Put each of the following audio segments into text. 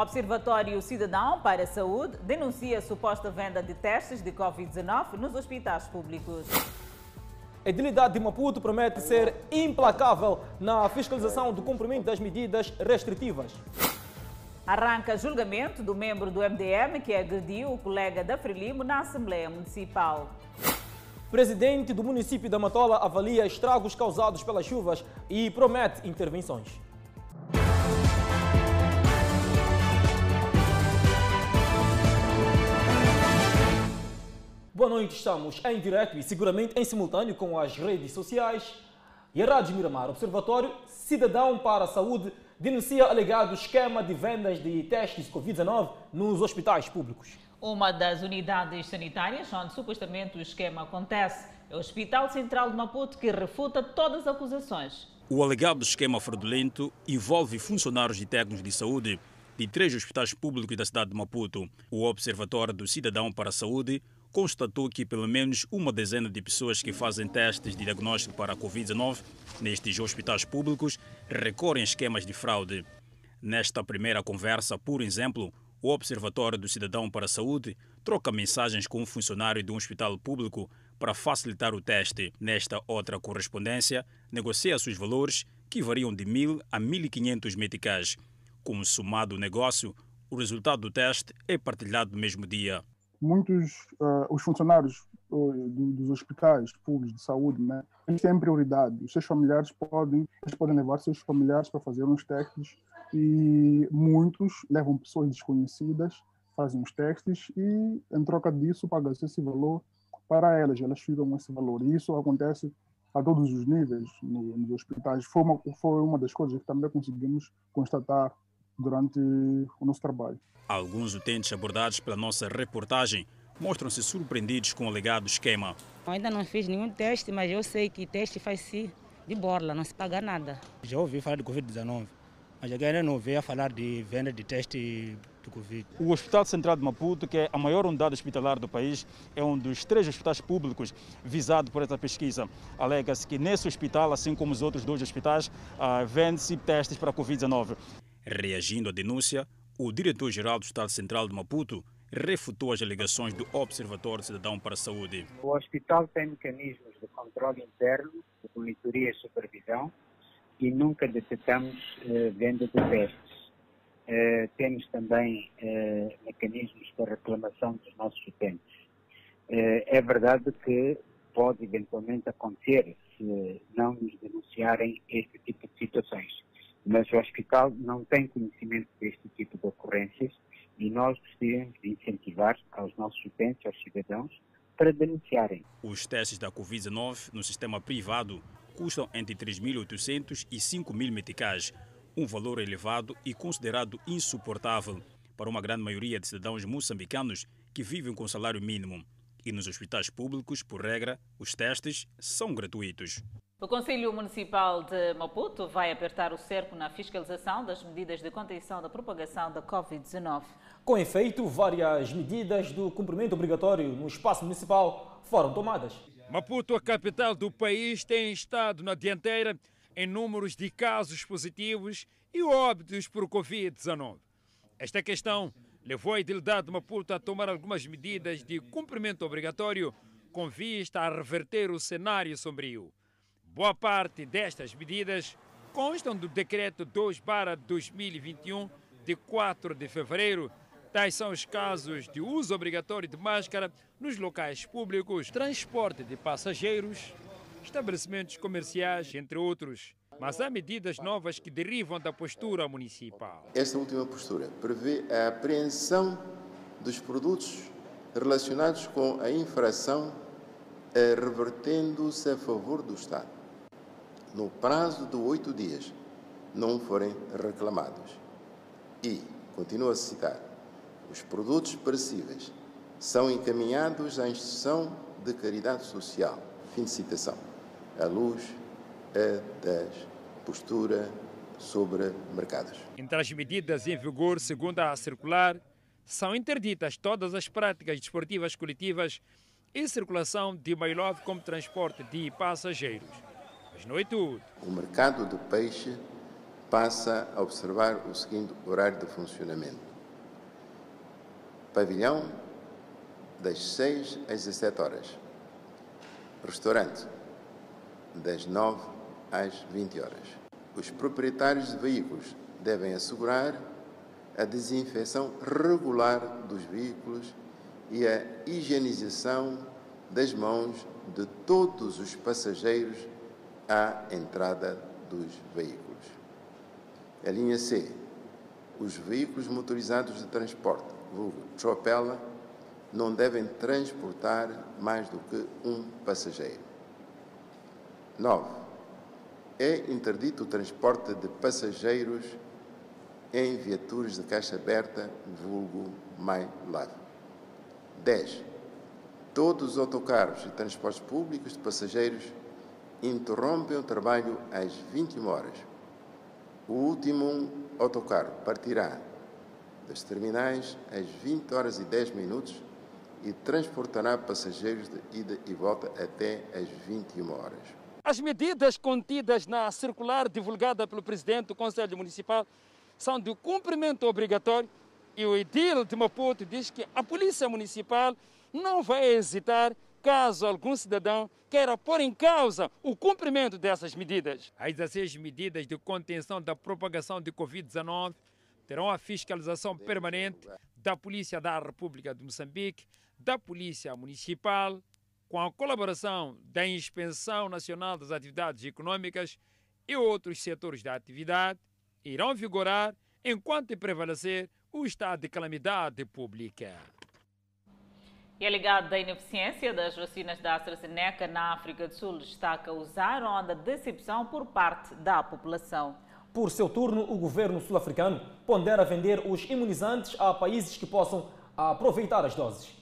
Observatório Cidadão para a Saúde denuncia suposta venda de testes de Covid-19 nos hospitais públicos. A edilidade de Maputo promete ser implacável na fiscalização do cumprimento das medidas restritivas. Arranca julgamento do membro do MDM que agrediu o colega da Frelimo na Assembleia Municipal. Presidente do município da Matola avalia estragos causados pelas chuvas e promete intervenções. Boa noite, estamos em direto e seguramente em simultâneo com as redes sociais. E a Rádio Miramar, Observatório Cidadão para a Saúde, denuncia alegado esquema de vendas de testes de Covid-19 nos hospitais públicos. Uma das unidades sanitárias onde supostamente o esquema acontece é o Hospital Central de Maputo, que refuta todas as acusações. O alegado esquema fraudulento envolve funcionários e técnicos de saúde de três hospitais públicos da cidade de Maputo. O Observatório do Cidadão para a Saúde constatou que pelo menos uma dezena de pessoas que fazem testes de diagnóstico para a Covid-19 nestes hospitais públicos recorrem a esquemas de fraude. Nesta primeira conversa, por exemplo, o Observatório do Cidadão para a Saúde troca mensagens com um funcionário de um hospital público para facilitar o teste. Nesta outra correspondência, negocia-se os valores que variam de 1.000 a 1.500 meticais. Como somado o negócio, o resultado do teste é partilhado no mesmo dia muitos uh, os funcionários uh, dos hospitais públicos de saúde, né, eles têm prioridade. Os seus familiares podem, eles podem levar seus familiares para fazer uns testes e muitos levam pessoas desconhecidas, fazem os testes e, em troca disso, pagam-se esse valor para elas. Elas ficam esse valor. E isso acontece a todos os níveis no, nos hospitais. Foi uma, foi uma das coisas que também conseguimos constatar durante o nosso trabalho. Alguns utentes abordados pela nossa reportagem mostram-se surpreendidos com o alegado esquema. Eu ainda não fiz nenhum teste, mas eu sei que teste faz-se de borla, não se paga nada. Já ouvi falar de Covid-19, mas ainda não ouvi falar de venda de teste do Covid. O Hospital Central de Maputo, que é a maior unidade hospitalar do país, é um dos três hospitais públicos visados por essa pesquisa. Alega-se que nesse hospital, assim como os outros dois hospitais, ah, vende-se testes para a Covid-19. Reagindo à denúncia, o diretor-geral do Estado Central de Maputo refutou as alegações do Observatório Cidadão para a Saúde. O hospital tem mecanismos de controle interno, de monitoria e supervisão e nunca detectamos eh, venda de testes. Eh, temos também eh, mecanismos para reclamação dos nossos utentes. Eh, é verdade que pode eventualmente acontecer se não nos denunciarem este tipo de situações mas o hospital não tem conhecimento deste tipo de ocorrências e nós gostaríamos de incentivar aos nossos utentes, aos cidadãos, para denunciarem. Os testes da Covid-19 no sistema privado custam entre 3.800 e 5.000 meticais, um valor elevado e considerado insuportável para uma grande maioria de cidadãos moçambicanos que vivem com salário mínimo. E nos hospitais públicos, por regra, os testes são gratuitos. O Conselho Municipal de Maputo vai apertar o cerco na fiscalização das medidas de contenção da propagação da Covid-19. Com efeito, várias medidas do cumprimento obrigatório no espaço municipal foram tomadas. Maputo, a capital do país, tem estado na dianteira em números de casos positivos e óbitos por Covid-19. Esta questão levou a idilidade de Maputo a tomar algumas medidas de cumprimento obrigatório com vista a reverter o cenário sombrio. Boa parte destas medidas constam do Decreto 2-2021, de 4 de fevereiro. Tais são os casos de uso obrigatório de máscara nos locais públicos, transporte de passageiros, estabelecimentos comerciais, entre outros. Mas há medidas novas que derivam da postura municipal. Esta última postura prevê a apreensão dos produtos relacionados com a infração, eh, revertendo-se a favor do Estado no prazo de oito dias, não forem reclamados. E, continuo a citar, os produtos perecíveis são encaminhados à instituição de caridade social. Fim de citação. À luz é da postura sobre mercados. Entre as medidas em vigor, segundo a circular, são interditas todas as práticas desportivas coletivas e circulação de mailove como transporte de passageiros. Mas não é tudo. O mercado do peixe passa a observar o seguinte horário de funcionamento. Pavilhão, das 6 às 17 horas. Restaurante, das 9 às 20 horas. Os proprietários de veículos devem assegurar a desinfecção regular dos veículos e a higienização das mãos de todos os passageiros à entrada dos veículos. A linha C. Os veículos motorizados de transporte, vulgo tropela, não devem transportar mais do que um passageiro. 9. É interdito o transporte de passageiros em viaturas de caixa aberta, vulgo MyLive. 10. Todos os autocarros e transportes públicos de passageiros interrompem o trabalho às 21 horas. O último autocarro partirá das terminais às 20 horas e 10 minutos e transportará passageiros de ida e volta até às 21 horas. As medidas contidas na circular divulgada pelo presidente do Conselho Municipal são de cumprimento obrigatório e o edil de Maputo diz que a Polícia Municipal não vai hesitar caso algum cidadão queira pôr em causa o cumprimento dessas medidas. As 16 medidas de contenção da propagação de Covid-19 terão a fiscalização permanente da Polícia da República de Moçambique, da Polícia Municipal, com a colaboração da Inspeção Nacional das Atividades Econômicas e outros setores da atividade, irão vigorar enquanto prevalecer o estado de calamidade pública. E a ligada da ineficiência das vacinas da AstraZeneca na África do Sul está a causar onda de decepção por parte da população. Por seu turno, o governo sul-africano pondera vender os imunizantes a países que possam aproveitar as doses.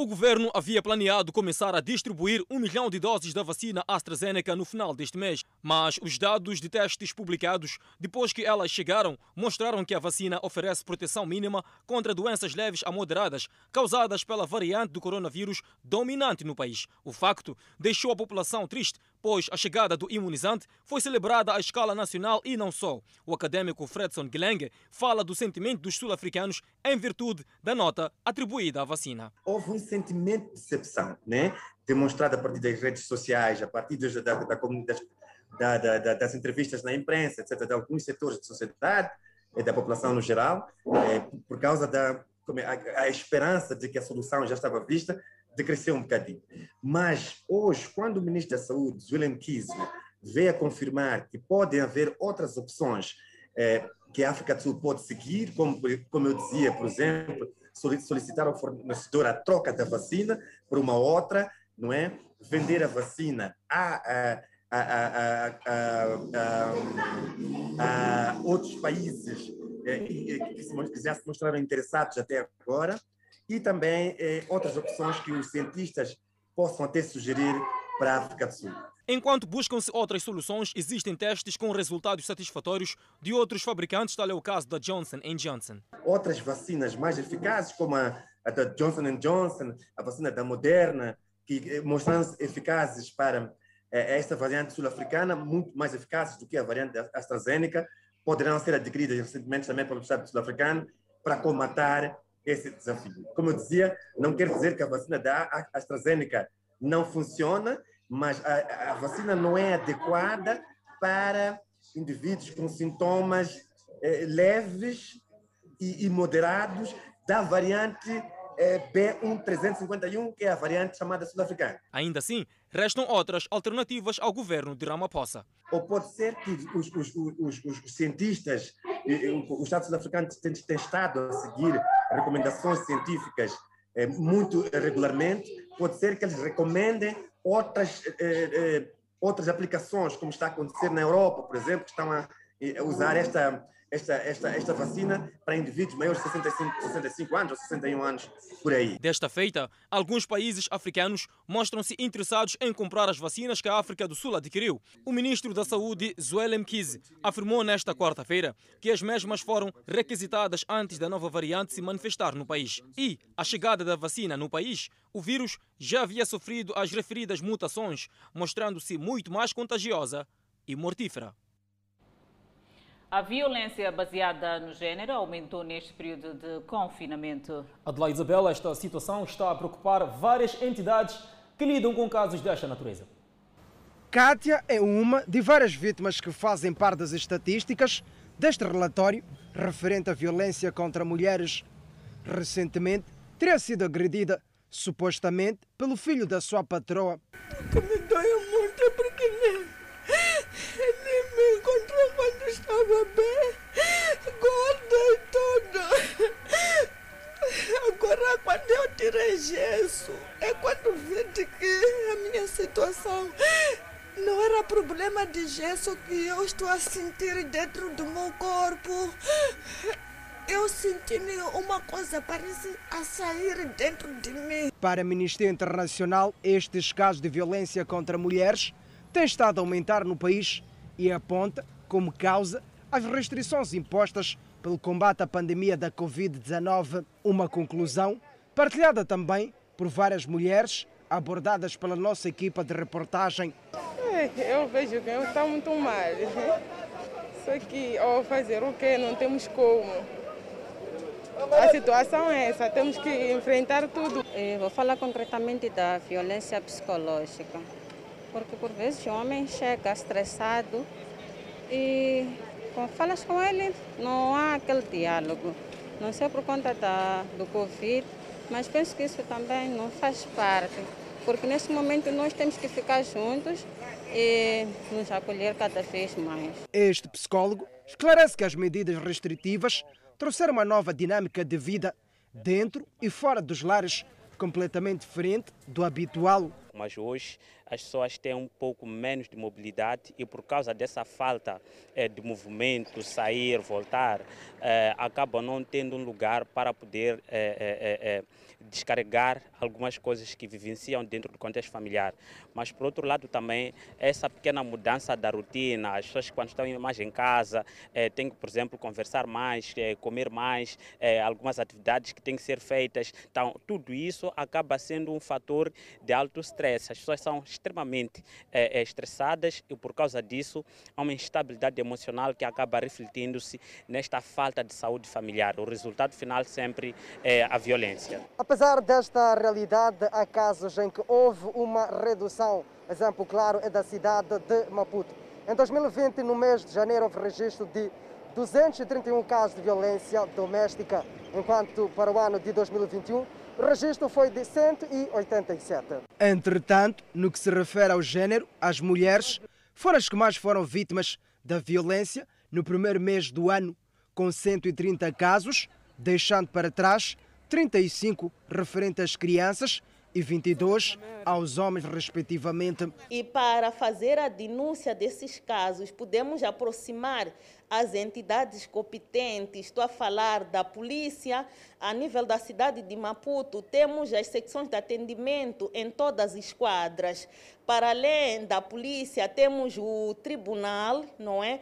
O governo havia planeado começar a distribuir um milhão de doses da vacina AstraZeneca no final deste mês, mas os dados de testes publicados depois que elas chegaram mostraram que a vacina oferece proteção mínima contra doenças leves a moderadas causadas pela variante do coronavírus dominante no país. O facto deixou a população triste, pois a chegada do imunizante foi celebrada à escala nacional e não só. O acadêmico Fredson Guilherme fala do sentimento dos sul-africanos em virtude da nota atribuída à vacina. Houve um sentimento de decepção, né? demonstrado a partir das redes sociais, a partir das, da, da, da, da, das entrevistas na imprensa, etc., de alguns setores de sociedade e da população no geral, é, por causa da a, a esperança de que a solução já estava vista, decresceu um bocadinho. Mas hoje, quando o ministro da Saúde, William Kizio, veio a confirmar que podem haver outras opções é, que a África do Sul pode seguir, como, como eu dizia, por exemplo, solicitar ao fornecedor a troca da vacina por uma outra, não é? Vender a vacina a, a, a, a, a outros países é, que, se, já se mostraram interessados até agora e também eh, outras opções que os cientistas possam até sugerir para a África do Sul. Enquanto buscam-se outras soluções, existem testes com resultados satisfatórios de outros fabricantes, tal é o caso da Johnson Johnson. Outras vacinas mais eficazes, como a, a da Johnson Johnson, a vacina da Moderna, que eh, mostraram-se eficazes para eh, esta variante sul-africana, muito mais eficazes do que a variante AstraZeneca, poderão ser adquiridas recentemente também pelo Estado sul-africano para combater esse desafio. Como eu dizia, não quer dizer que a vacina da AstraZeneca não funciona, mas a, a vacina não é adequada para indivíduos com sintomas eh, leves e, e, moderados da variante eh, B1351, que é a variante chamada sul-africana. Ainda assim, restam outras alternativas ao governo de Ramaphosa. Ou pode ser que os, os, os, os cientistas, o Estado sul-africano tem, tem estado a seguir recomendações científicas eh, muito regularmente, pode ser que eles recomendem outras, eh, eh, outras aplicações, como está a acontecer na Europa, por exemplo, que estão a usar esta esta, esta, esta vacina para indivíduos maiores de 65, 65 anos ou 61 anos por aí. Desta feita, alguns países africanos mostram-se interessados em comprar as vacinas que a África do Sul adquiriu. O ministro da Saúde, Zweli Mkhize, afirmou nesta quarta-feira que as mesmas foram requisitadas antes da nova variante se manifestar no país. E a chegada da vacina no país, o vírus já havia sofrido as referidas mutações, mostrando-se muito mais contagiosa e mortífera. A violência baseada no género aumentou neste período de confinamento. Adelaide Isabel, esta situação está a preocupar várias entidades que lidam com casos desta natureza. Kátia é uma de várias vítimas que fazem parte das estatísticas deste relatório referente à violência contra mulheres. Recentemente, teria sido agredida, supostamente, pelo filho da sua patroa. Que me dói muito é porque nem, nem me encontrou bem, gorda e tudo. Agora, quando eu tirei gesso, é quando vi que a minha situação não era problema de gesso que eu estou a sentir dentro do meu corpo. Eu senti uma coisa parece a sair dentro de mim. Para a Amnistia Internacional, estes casos de violência contra mulheres têm estado a aumentar no país e aponta como causa as restrições impostas pelo combate à pandemia da Covid-19. Uma conclusão partilhada também por várias mulheres abordadas pela nossa equipa de reportagem. Eu vejo que eu estou muito mal. Só que, ao fazer o quê? Não temos como. A situação é essa, temos que enfrentar tudo. Eu vou falar concretamente da violência psicológica. Porque por vezes o homem chega estressado e quando falas com ele não há aquele diálogo. Não sei por conta da, do Covid, mas penso que isso também não faz parte. Porque nesse momento nós temos que ficar juntos e nos acolher cada vez mais. Este psicólogo esclarece que as medidas restritivas trouxeram uma nova dinâmica de vida dentro e fora dos lares, completamente diferente do habitual. Mas hoje as pessoas têm um pouco menos de mobilidade e por causa dessa falta eh, de movimento, sair, voltar, eh, acabam não tendo um lugar para poder eh, descarregar algumas coisas que vivenciam dentro do contexto familiar. Mas, por outro lado, também essa pequena mudança da rotina, as pessoas quando estão mais em casa eh, têm que, por exemplo, conversar mais, eh, comer mais, eh, algumas atividades que têm que ser feitas. Então, tudo isso acaba sendo um fator de alto stress. As pessoas são extremamente estressadas e, por causa disso, há uma instabilidade emocional que acaba refletindo-se nesta falta de saúde familiar. O resultado final sempre é a violência. Apesar desta realidade, há casos em que houve uma redução. Exemplo claro é da cidade de Maputo. Em 2020, no mês de janeiro, houve registro de 231 casos de violência doméstica, enquanto para o ano de 2021 o registro foi de 187. Entretanto, no que se refere ao género, as mulheres foram as que mais foram vítimas da violência no primeiro mês do ano, com 130 casos, deixando para trás 35 referente às crianças e 22 aos homens, respectivamente. E para fazer a denúncia desses casos, podemos aproximar as entidades competentes. Estou a falar da polícia, a nível da cidade de Maputo, temos as secções de atendimento em todas as esquadras. Para além da polícia, temos o tribunal, não é?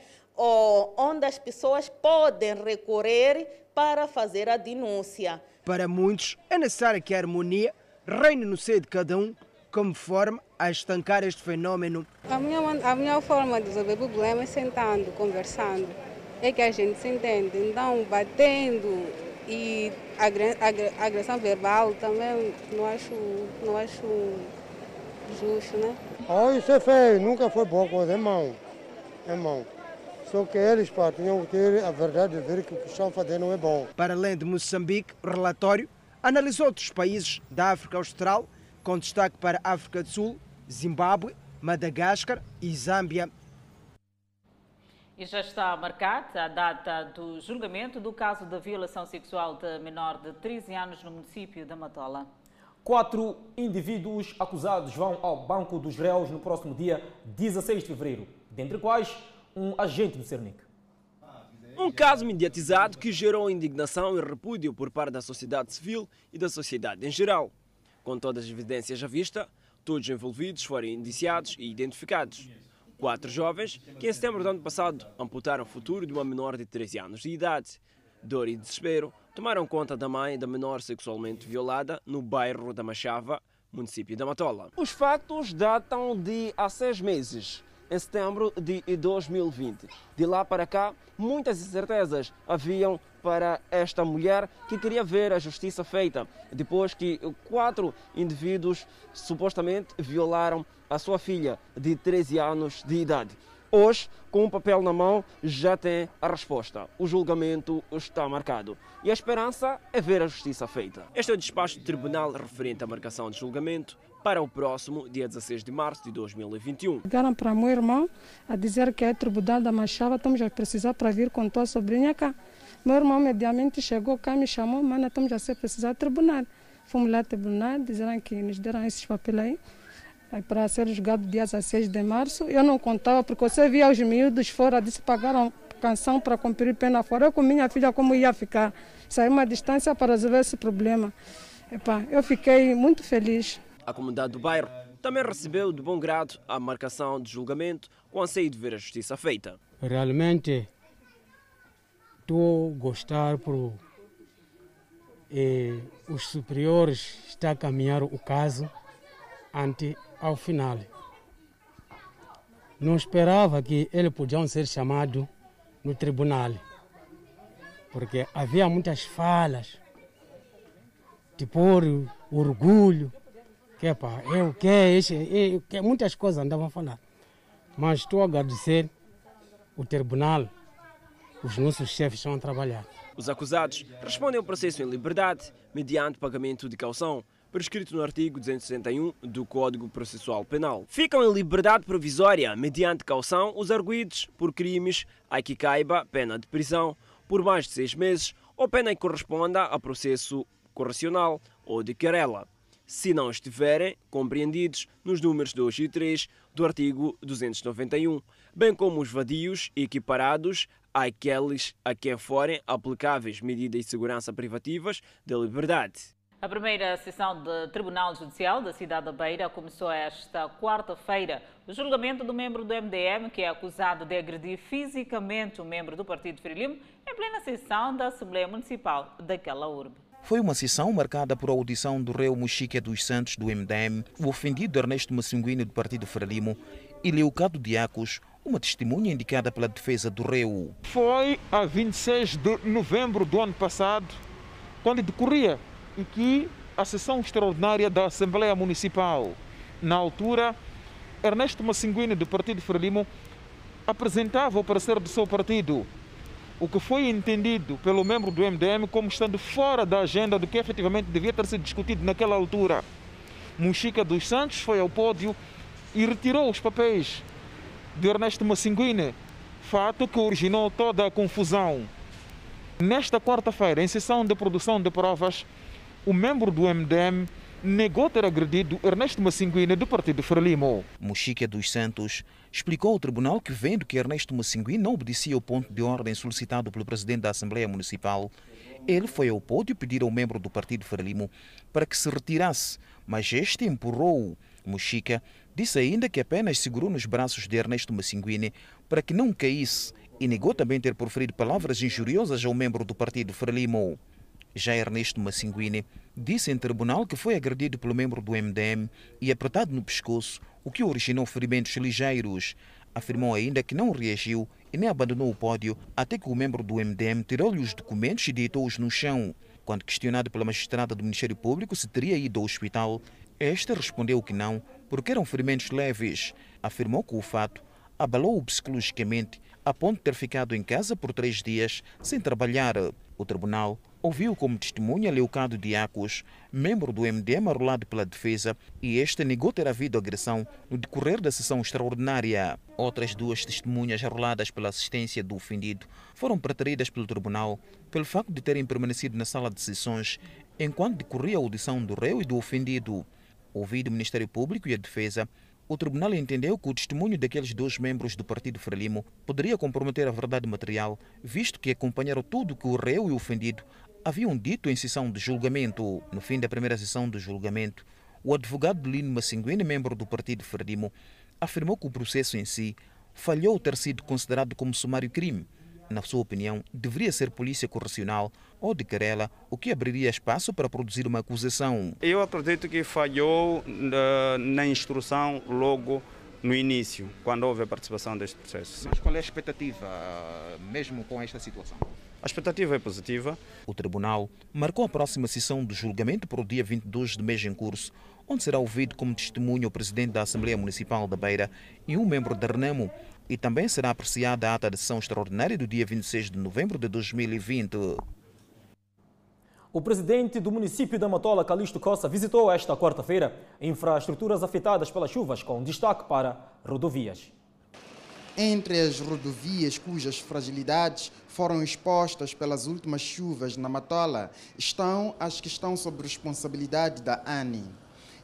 Onde as pessoas podem recorrer para fazer a denúncia. Para muitos, é necessário que a harmonia reine no seio de cada um, como forma a estancar este fenômeno. A minha, a minha forma de resolver problemas é sentando, conversando. É que a gente se entende. Então, batendo e agressão verbal também não acho, não acho justo, né? Oh, isso é feio, nunca foi boa coisa, irmão. Irmão. Só que eles pá, tinham que ter a verdade de ver que o que estão fazendo não é bom. Para além de Moçambique, o relatório analisou outros países da África Austral, com destaque para África do Sul, Zimbábue, Madagascar e Zâmbia. E já está marcada a data do julgamento do caso da violação sexual de menor de 13 anos no município da Matola. Quatro indivíduos acusados vão ao Banco dos Réus no próximo dia 16 de fevereiro, dentre quais um agente do Cernic. Um caso mediatizado que gerou indignação e repúdio por parte da sociedade civil e da sociedade em geral. Com todas as evidências à vista, todos os envolvidos foram indiciados e identificados. Quatro jovens que em setembro do ano passado amputaram o futuro de uma menor de 13 anos de idade. Dor e desespero tomaram conta da mãe da menor sexualmente violada no bairro da Machava, município da Matola. Os factos datam de há seis meses em setembro de 2020. De lá para cá, muitas incertezas haviam para esta mulher que queria ver a justiça feita, depois que quatro indivíduos supostamente violaram a sua filha de 13 anos de idade. Hoje, com o papel na mão, já tem a resposta. O julgamento está marcado. E a esperança é ver a justiça feita. Este é o despacho do tribunal referente à marcação de julgamento para o próximo dia 16 de março de 2021. Ligaram para meu irmão a dizer que é tribunal da Machava, estamos a precisar para vir com tua sobrinha cá. Meu irmão imediatamente chegou cá, me chamou, mana, estamos a precisar de tribunal. Fomos lá ao tribunal, disseram que nos deram esses papéis aí para ser julgado dia 16 de março. Eu não contava, porque você via os miúdos fora, disse pagaram canção para cumprir pena fora. Eu com minha filha, como ia ficar? Saí uma distância para resolver esse problema. Epa, eu fiquei muito feliz. A comunidade do bairro também recebeu de bom grado a marcação de julgamento com anseio de ver a justiça feita. Realmente, estou a gostar por eh, os superiores estão a caminhar o caso ante ao final. Não esperava que eles podiam ser chamados no tribunal, porque havia muitas falas, tipo orgulho, que pá, isso, eu, que muitas coisas andavam a falar. Mas estou a agradecer o tribunal, os nossos chefes estão a trabalhar. Os acusados respondem ao processo em liberdade mediante pagamento de caução prescrito no artigo 261 do Código Processual Penal. Ficam em liberdade provisória, mediante caução, os arguídos por crimes a que caiba pena de prisão por mais de seis meses ou pena que corresponda a processo correcional ou de querela, se não estiverem compreendidos nos números 2 e 3 do artigo 291, bem como os vadios equiparados àqueles a quem forem aplicáveis medidas de segurança privativas da liberdade. A primeira sessão do Tribunal Judicial da cidade da Beira começou esta quarta-feira. O julgamento do membro do MDM, que é acusado de agredir fisicamente um membro do Partido Frelimo, em plena sessão da Assembleia Municipal daquela urbe. Foi uma sessão marcada por audição do réu Mochique dos Santos, do MDM, o ofendido Ernesto Massinguini, do Partido Frelimo, e Leucado Diacos, uma testemunha indicada pela defesa do réu. Foi a 26 de novembro do ano passado, quando decorria e que a sessão extraordinária da Assembleia Municipal, na altura, Ernesto Massinguini, do Partido Frelimo, apresentava o parecer do seu partido, o que foi entendido pelo membro do MDM como estando fora da agenda do que efetivamente devia ter sido discutido naquela altura. Muxica dos Santos foi ao pódio e retirou os papéis de Ernesto Massinguini, fato que originou toda a confusão. Nesta quarta-feira, em sessão de produção de provas, o membro do MDM negou ter agredido Ernesto Massinguina do Partido Frelimo. Mochica dos Santos explicou ao tribunal que, vendo que Ernesto Massinguina não obedecia ao ponto de ordem solicitado pelo presidente da Assembleia Municipal, ele foi ao pódio pedir ao membro do Partido Frelimo para que se retirasse, mas este empurrou-o. Mochica disse ainda que apenas segurou nos braços de Ernesto Massinguine para que não caísse e negou também ter proferido palavras injuriosas ao membro do Partido Frelimo. Já Ernesto Massinguini disse em tribunal que foi agredido pelo membro do MDM e apertado no pescoço, o que originou ferimentos ligeiros. Afirmou ainda que não reagiu e nem abandonou o pódio até que o membro do MDM tirou-lhe os documentos e deitou-os no chão. Quando questionado pela magistrada do Ministério Público se teria ido ao hospital, este respondeu que não, porque eram ferimentos leves. Afirmou que o fato abalou-o psicologicamente a ponto de ter ficado em casa por três dias sem trabalhar. O tribunal ouviu como testemunha Leucado Diacos, membro do MDM arrolado pela defesa, e este negou ter havido agressão no decorrer da sessão extraordinária. Outras duas testemunhas arroladas pela assistência do ofendido foram preteridas pelo tribunal pelo facto de terem permanecido na sala de sessões enquanto decorria a audição do réu e do ofendido. Ouvido o Ministério Público e a defesa, o tribunal entendeu que o testemunho daqueles dois membros do Partido Frelimo poderia comprometer a verdade material, visto que acompanharam tudo que o réu e o ofendido haviam dito em sessão de julgamento. No fim da primeira sessão de julgamento, o advogado Lino Massinguini, membro do Partido Frelimo, afirmou que o processo em si falhou ter sido considerado como sumário crime na sua opinião, deveria ser polícia correcional ou de querela, o que abriria espaço para produzir uma acusação. Eu acredito que falhou na, na instrução logo no início, quando houve a participação deste processo. Mas qual é a expectativa, mesmo com esta situação? Expectativa é positiva. O tribunal marcou a próxima sessão do julgamento para o dia 22 de mês em curso, onde será ouvido como testemunha o presidente da Assembleia Municipal da Beira e um membro da Renamo. E também será apreciada a ata de sessão extraordinária do dia 26 de novembro de 2020. O presidente do município da Matola, Calixto Costa, visitou esta quarta-feira infraestruturas afetadas pelas chuvas, com destaque para rodovias. Entre as rodovias cujas fragilidades foram expostas pelas últimas chuvas na Matola estão as que estão sob responsabilidade da ANI.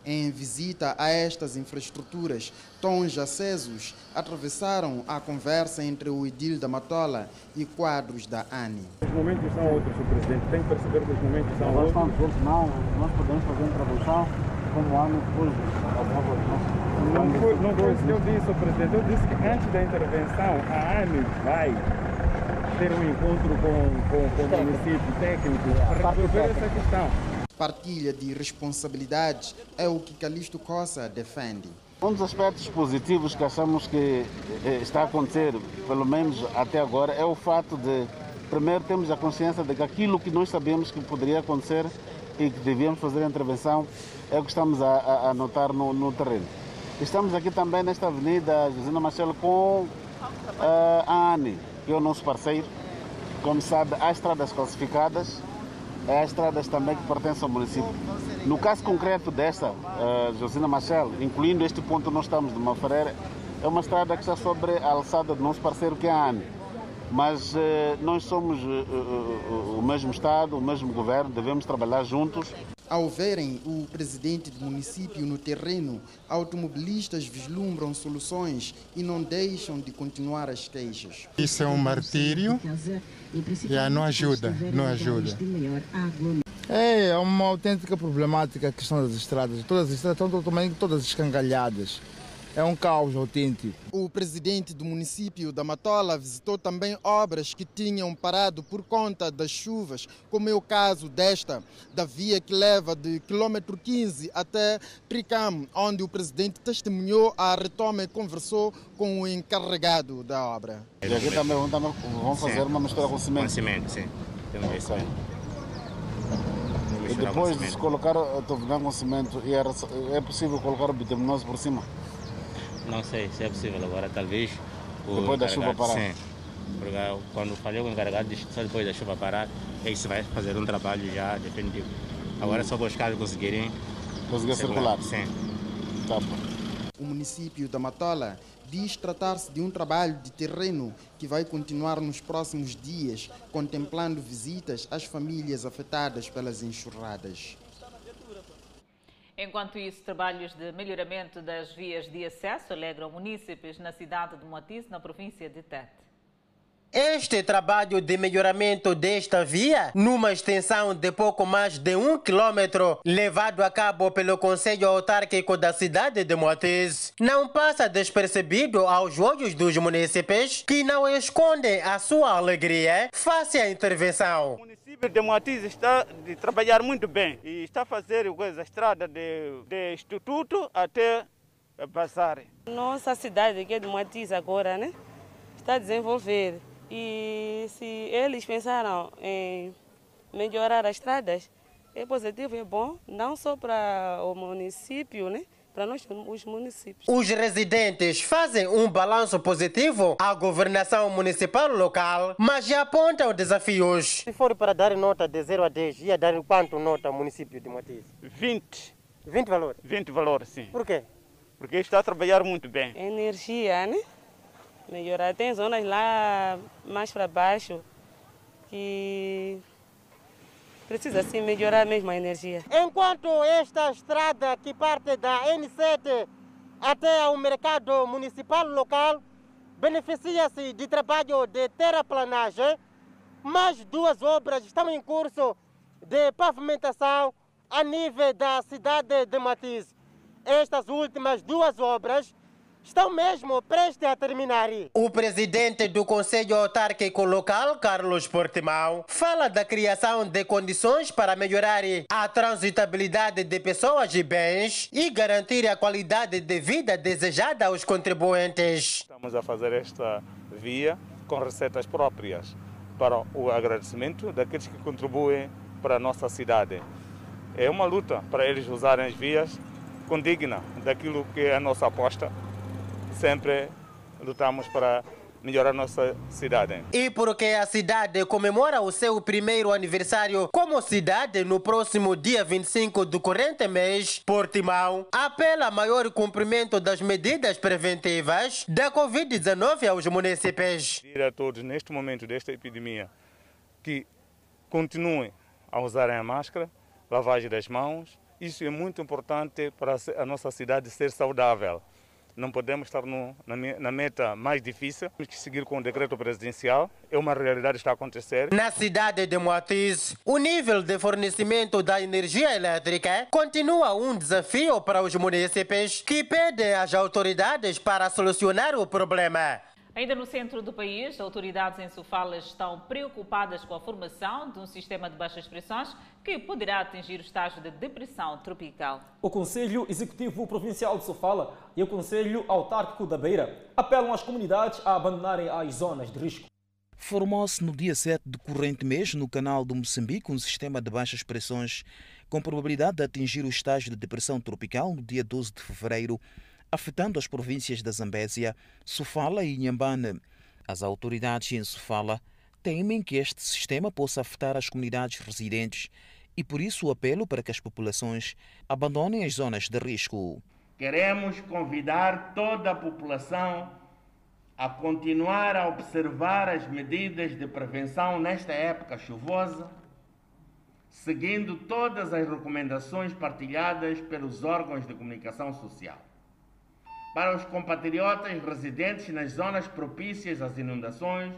Em visita a estas infraestruturas, tons acesos atravessaram a conversa entre o Edil da Matola e quadros da ANI. Os momentos são outros, o Presidente. Tem que perceber que os momentos são outros. outros. Não, nós podemos fazer uma tradução como a ANI depois. Não foi, não foi isso que eu disse, o Presidente. Eu disse que antes da intervenção, a ANI vai ter um encontro com, com, com o município técnico para resolver essa questão. Partilha de responsabilidades é o que Calixto Costa defende. Um dos aspectos positivos que achamos que eh, está a acontecer, pelo menos até agora, é o fato de, primeiro, temos a consciência de que aquilo que nós sabemos que poderia acontecer e que devíamos fazer a intervenção é o que estamos a, a, a notar no, no, terreno. Estamos aqui também nesta avenida Josina Machel com uh, a ANI, que é o nosso parceiro. Como sabe, há estradas classificadas, há estradas também que pertencem ao município. No caso concreto desta, uh, Josina Machel, incluindo este ponto nós estamos de Mafareira, é uma estrada que está sobre a alçada do nosso parceiro que é a ANI. Mas uh, nós somos o mesmo Estado, o mesmo governo, devemos trabalhar juntos. Ao verem o presidente do município no terreno, automobilistas vislumbram soluções e não deixam de continuar as queixas. Isso é um martírio e não ajuda, não ajuda. É, é uma autêntica problemática a questão das estradas. Todas as estradas estão totalmente todas escangalhadas. É um caos autêntico. O presidente do município da Matola visitou também obras que tinham parado por conta das chuvas, como é o caso desta, da via que leva de quilômetro 15 até Tricam, onde o presidente testemunhou a retoma e conversou com o encarregado da obra. E aqui também vamos fazer uma mistura com cimento. Com cimento, sim. Temos aí. E depois de colocar o com cimento, é possível colocar o bituminoso por cima? Não sei se é possível agora, talvez. depois da chuva parar? Sim. Porque quando falei com o encarregado, disse só depois da chuva parar, aí se vai fazer um trabalho já definitivo. Agora é só para os carros conseguirem. Conseguir circular? Sim. Tá bom. O município da Matola diz tratar-se de um trabalho de terreno que vai continuar nos próximos dias, contemplando visitas às famílias afetadas pelas enxurradas. Enquanto isso, trabalhos de melhoramento das vias de acesso alegram munícipes na cidade de Moatize, na província de Tete. Este trabalho de melhoramento desta via, numa extensão de pouco mais de um quilômetro, levado a cabo pelo Conselho Autárquico da cidade de Moatize, não passa despercebido aos olhos dos munícipes que não escondem a sua alegria face à intervenção. O município de Moatize está de trabalhar muito bem e está a fazer a estrada de, de Instituto até Bazar. Nossa cidade aqui de Moatize agora, né? Está a desenvolver. E se eles pensaram em melhorar as estradas, é positivo, é bom, não só para o município, né? para nós, os municípios. Os residentes fazem um balanço positivo à governação municipal local, mas já apontam desafios. Se for para dar nota de 0 a 10, ia dar quanto nota ao município de Moatize? 20. 20 valores? 20 valores, sim. Por quê? Porque está a trabalhar muito bem. Energia, né? Melhorar. Tem zonas lá mais para baixo que precisa sim melhorar mesmo a energia. Enquanto esta estrada que parte da N7 até ao mercado municipal local beneficia-se de trabalho de terraplanagem, mais duas obras estão em curso de pavimentação a nível da cidade de Matiz. Estas últimas duas obras estão mesmo prestes a terminar. O presidente do Conselho Autárquico Local, Carlos Portimão, fala da criação de condições para melhorar a transitabilidade de pessoas e bens e garantir a qualidade de vida desejada aos contribuintes. Estamos a fazer esta via com receitas próprias para o agradecimento daqueles que contribuem para a nossa cidade. É uma luta para eles usarem as vias condigna daquilo que é a nossa aposta. Sempre lutamos para melhorar a nossa cidade. E porque a cidade comemora o seu primeiro aniversário como cidade no próximo dia 25 do corrente mês, Portimão apela a maior cumprimento das medidas preventivas da Covid-19 aos municípios. Pedir a todos, neste momento desta epidemia, que continuem a usarem a máscara, lavagem das mãos. Isso é muito importante para a nossa cidade ser saudável. Não podemos estar no, na, na, meta mais difícil. Temos que seguir com o decreto presidencial. É uma realidade que está a acontecer. Na cidade de Moatiz, o nível de fornecimento da energia elétrica continua um desafio para os municípios que pedem às autoridades para solucionar o problema. Ainda no centro do país, autoridades em Sofala estão preocupadas com a formação de um sistema de baixas pressões que poderá atingir o estágio de depressão tropical. O Conselho Executivo Provincial de Sofala e o Conselho Autárquico da Beira apelam às comunidades a abandonarem as zonas de risco. Formou-se no dia 7 de corrente mês no canal do Moçambique um sistema de baixas pressões com probabilidade de atingir o estágio de depressão tropical no dia 12 de fevereiro afetando as províncias da Zambésia, Sofala e Inhambane. As autoridades em Sofala temem que este sistema possa afetar as comunidades residentes e por isso o apelo para que as populações abandonem as zonas de risco. Queremos convidar toda a população a continuar a observar as medidas de prevenção nesta época chuvosa, seguindo todas as recomendações partilhadas pelos órgãos de comunicação social. Para os compatriotas residentes nas zonas propícias às inundações,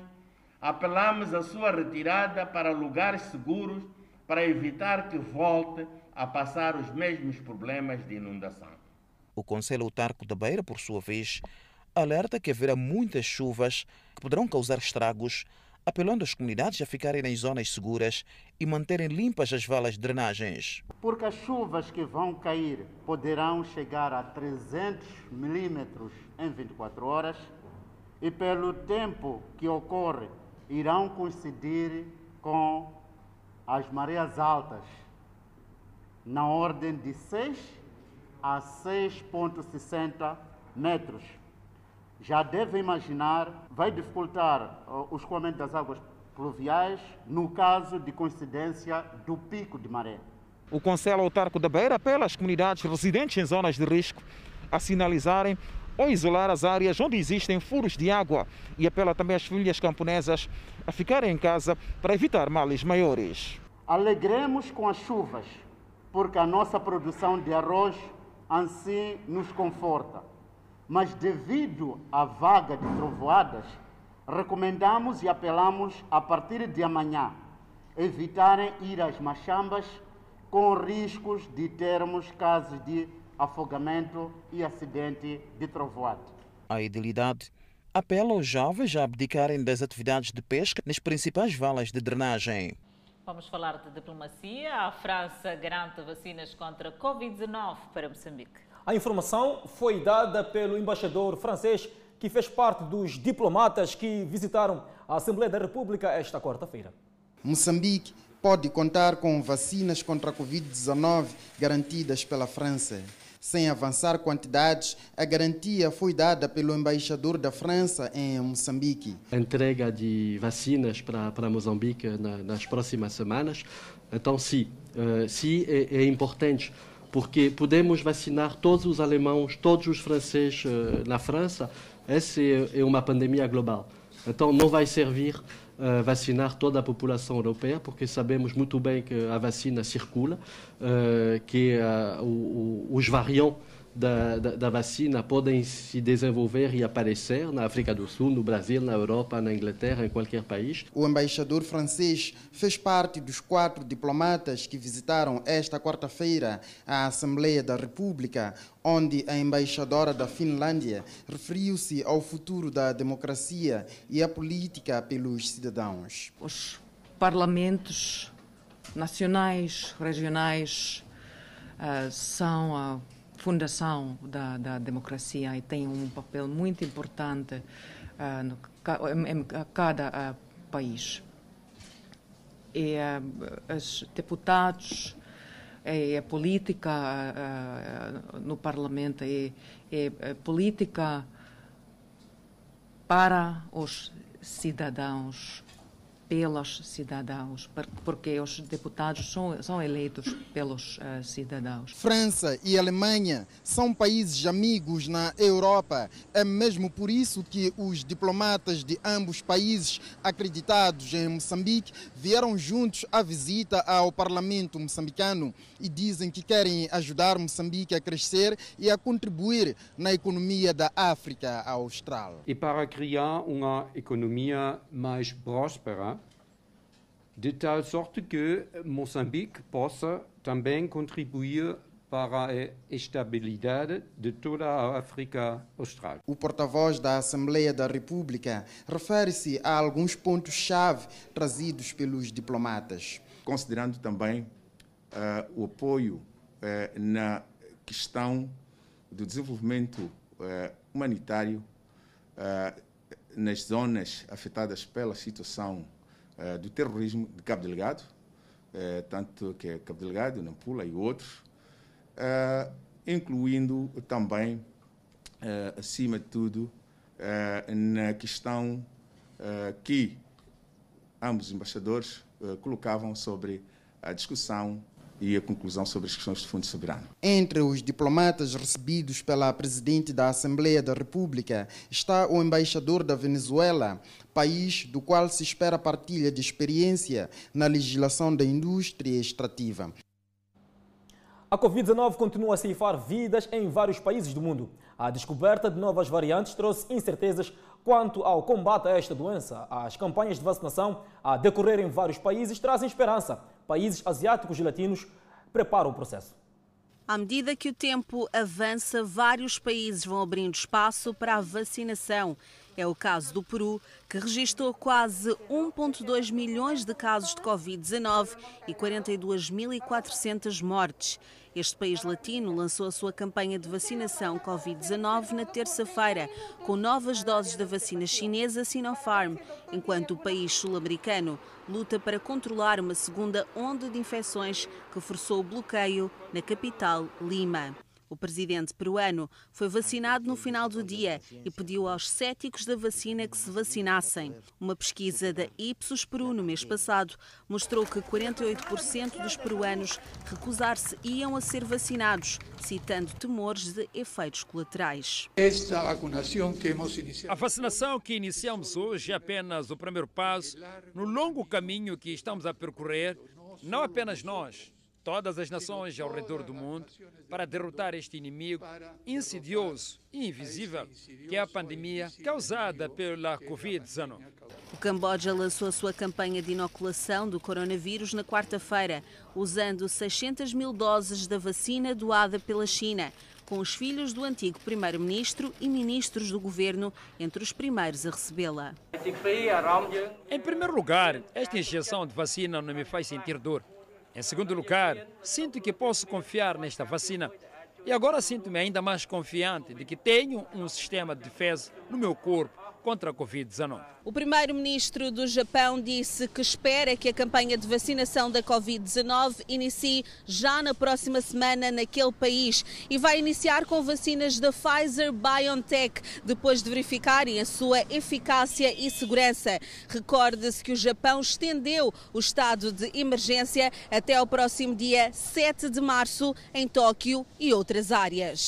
apelamos a sua retirada para lugares seguros para evitar que volte a passar os mesmos problemas de inundação. O Conselho Autarco da Beira, por sua vez, alerta que haverá muitas chuvas que poderão causar estragos, apelando às comunidades a ficarem nas zonas seguras e manterem limpas as valas de drenagens. Porque as chuvas que vão cair poderão chegar a 300 milímetros em 24 horas e, pelo tempo que ocorre, irão coincidir com as marés altas, na ordem de 6 a 6,60 metros. Já deve imaginar, vai dificultar o escoamento das águas pluviais no caso de coincidência do pico de maré. O Conselho Autarco da Beira apela às comunidades residentes em zonas de risco a sinalizarem ou isolar as áreas onde existem furos de água e apela também às famílias camponesas a ficarem em casa para evitar males maiores. Alegremos com as chuvas, porque a nossa produção de arroz assim nos conforta. Mas devido à vaga de trovoadas, recomendamos e apelamos a partir de amanhã evitarem ir às machambas com riscos de termos casos de afogamento e acidente de trovoada. A idilidade apela aos jovens a abdicarem das atividades de pesca nas principais valas de drenagem. Vamos falar de diplomacia. A França garante vacinas contra Covid-19 para Moçambique. A informação foi dada pelo embaixador francês que fez parte dos diplomatas que visitaram a Assembleia da República esta quarta-feira. Moçambique pode contar com vacinas contra a Covid-19 garantidas pela França. Sem avançar quantidades, a garantia foi dada pelo embaixador da França em Moçambique. A entrega de vacinas para, para Moçambique na, nas próximas semanas. Então, sim, uh, sim é, é, importante, porque podemos vacinar todos os alemães, todos os franceses uh, na França. Essa é, é uma pandemia global. Então, não vai servir uh, vacinar toda a população europeia, porque sabemos muito bem que a vacina circula, uh, que uh, o, o, os variantes da, da, da, vacina podem se desenvolver e aparecer na África do Sul, no Brasil, na Europa, na Inglaterra, em qualquer país. O embaixador francês fez parte dos quatro diplomatas que visitaram esta quarta-feira a Assembleia da República, onde a embaixadora da Finlândia referiu-se ao futuro da democracia e a política pelos cidadãos. Os parlamentos nacionais, regionais, uh, são a fundação da, da, democracia e têm um papel muito importante uh, no, em, cada uh, país. E os deputados e a política no parlamento e, e política para os cidadãos pelos cidadãos, porque os deputados são, são eleitos pelos uh, cidadãos. França e Alemanha são países amigos na Europa. É mesmo por isso que os diplomatas de ambos países acreditados em Moçambique vieram juntos à visita ao parlamento moçambicano e dizem que querem ajudar Moçambique a crescer e a contribuir na economia da África Austral. E para criar uma economia mais próspera, de tal sorte que Moçambique possa também contribuir para a estabilidade de toda a África Austral. O porta-voz da Assembleia da República refere-se a alguns pontos-chave trazidos pelos diplomatas. Considerando também uh, o apoio uh, na questão do desenvolvimento uh, humanitário nas zonas afetadas pela situação uh, do terrorismo de Cabo Delgado, uh, tanto que é Cabo Delgado, Nampula e outros, uh, incluindo também, acima de tudo, na questão que ambos os embaixadores colocavam sobre a discussão e a conclusão sobre as questões de fundo soberano. Entre os diplomatas recebidos pela presidente da Assembleia da República está o embaixador da Venezuela, país do qual se espera partilha de experiência na legislação da indústria extrativa. A Covid-19 continua a ceifar vidas em vários países do mundo. A descoberta de novas variantes trouxe incertezas quanto ao combate a esta doença. As campanhas de vacinação a decorrer em vários países trazem esperança países asiáticos e latinos preparam o processo. À medida que o tempo avança, vários países vão abrindo espaço para a vacinação. É o caso do Peru, que registrou quase 1,2 milhões de casos de Covid-19 e 42.400 mortes. Este país latino lançou a sua campanha de vacinação Covid-19 na terça-feira, com novas doses da vacina chinesa Sinopharm, enquanto o país sul-americano luta para controlar uma segunda onda de infecções que forçou o bloqueio na capital, Lima. O presidente peruano foi vacinado no final do dia e pediu aos céticos da vacina que se vacinassem. Uma pesquisa da Ipsos Peru no mês passado mostrou que 48% dos peruanos recusar-se iam a ser vacinados, citando temores de efeitos colaterais. A vacinação que iniciamos hoje é apenas o primeiro passo no longo caminho que estamos a percorrer, não apenas nós, todas as nações ao redor do mundo para derrotar este inimigo insidioso e invisível que é a pandemia causada pela Covid-19. O Camboja lançou a sua campanha de inoculação do coronavírus na quarta-feira, usando 600 mil doses da vacina doada pela China, com os filhos do antigo primeiro-ministro e ministros do governo entre os primeiros a recebê-la. Em primeiro lugar, esta injeção de vacina não me faz sentir dor. Em segundo lugar, sinto que posso confiar nesta vacina. E agora sinto-me ainda mais confiante de que tenho um sistema de defesa no meu corpo contra a Covid-19. O primeiro-ministro do Japão disse que espera que a campanha de vacinação da Covid-19 inicie já na próxima semana naquele país e vai iniciar com vacinas da Pfizer BioNTech, depois de verificarem a sua eficácia e segurança. Recorde-se que o Japão estendeu o estado de emergência até ao próximo dia 7 de março em Tóquio e outras áreas.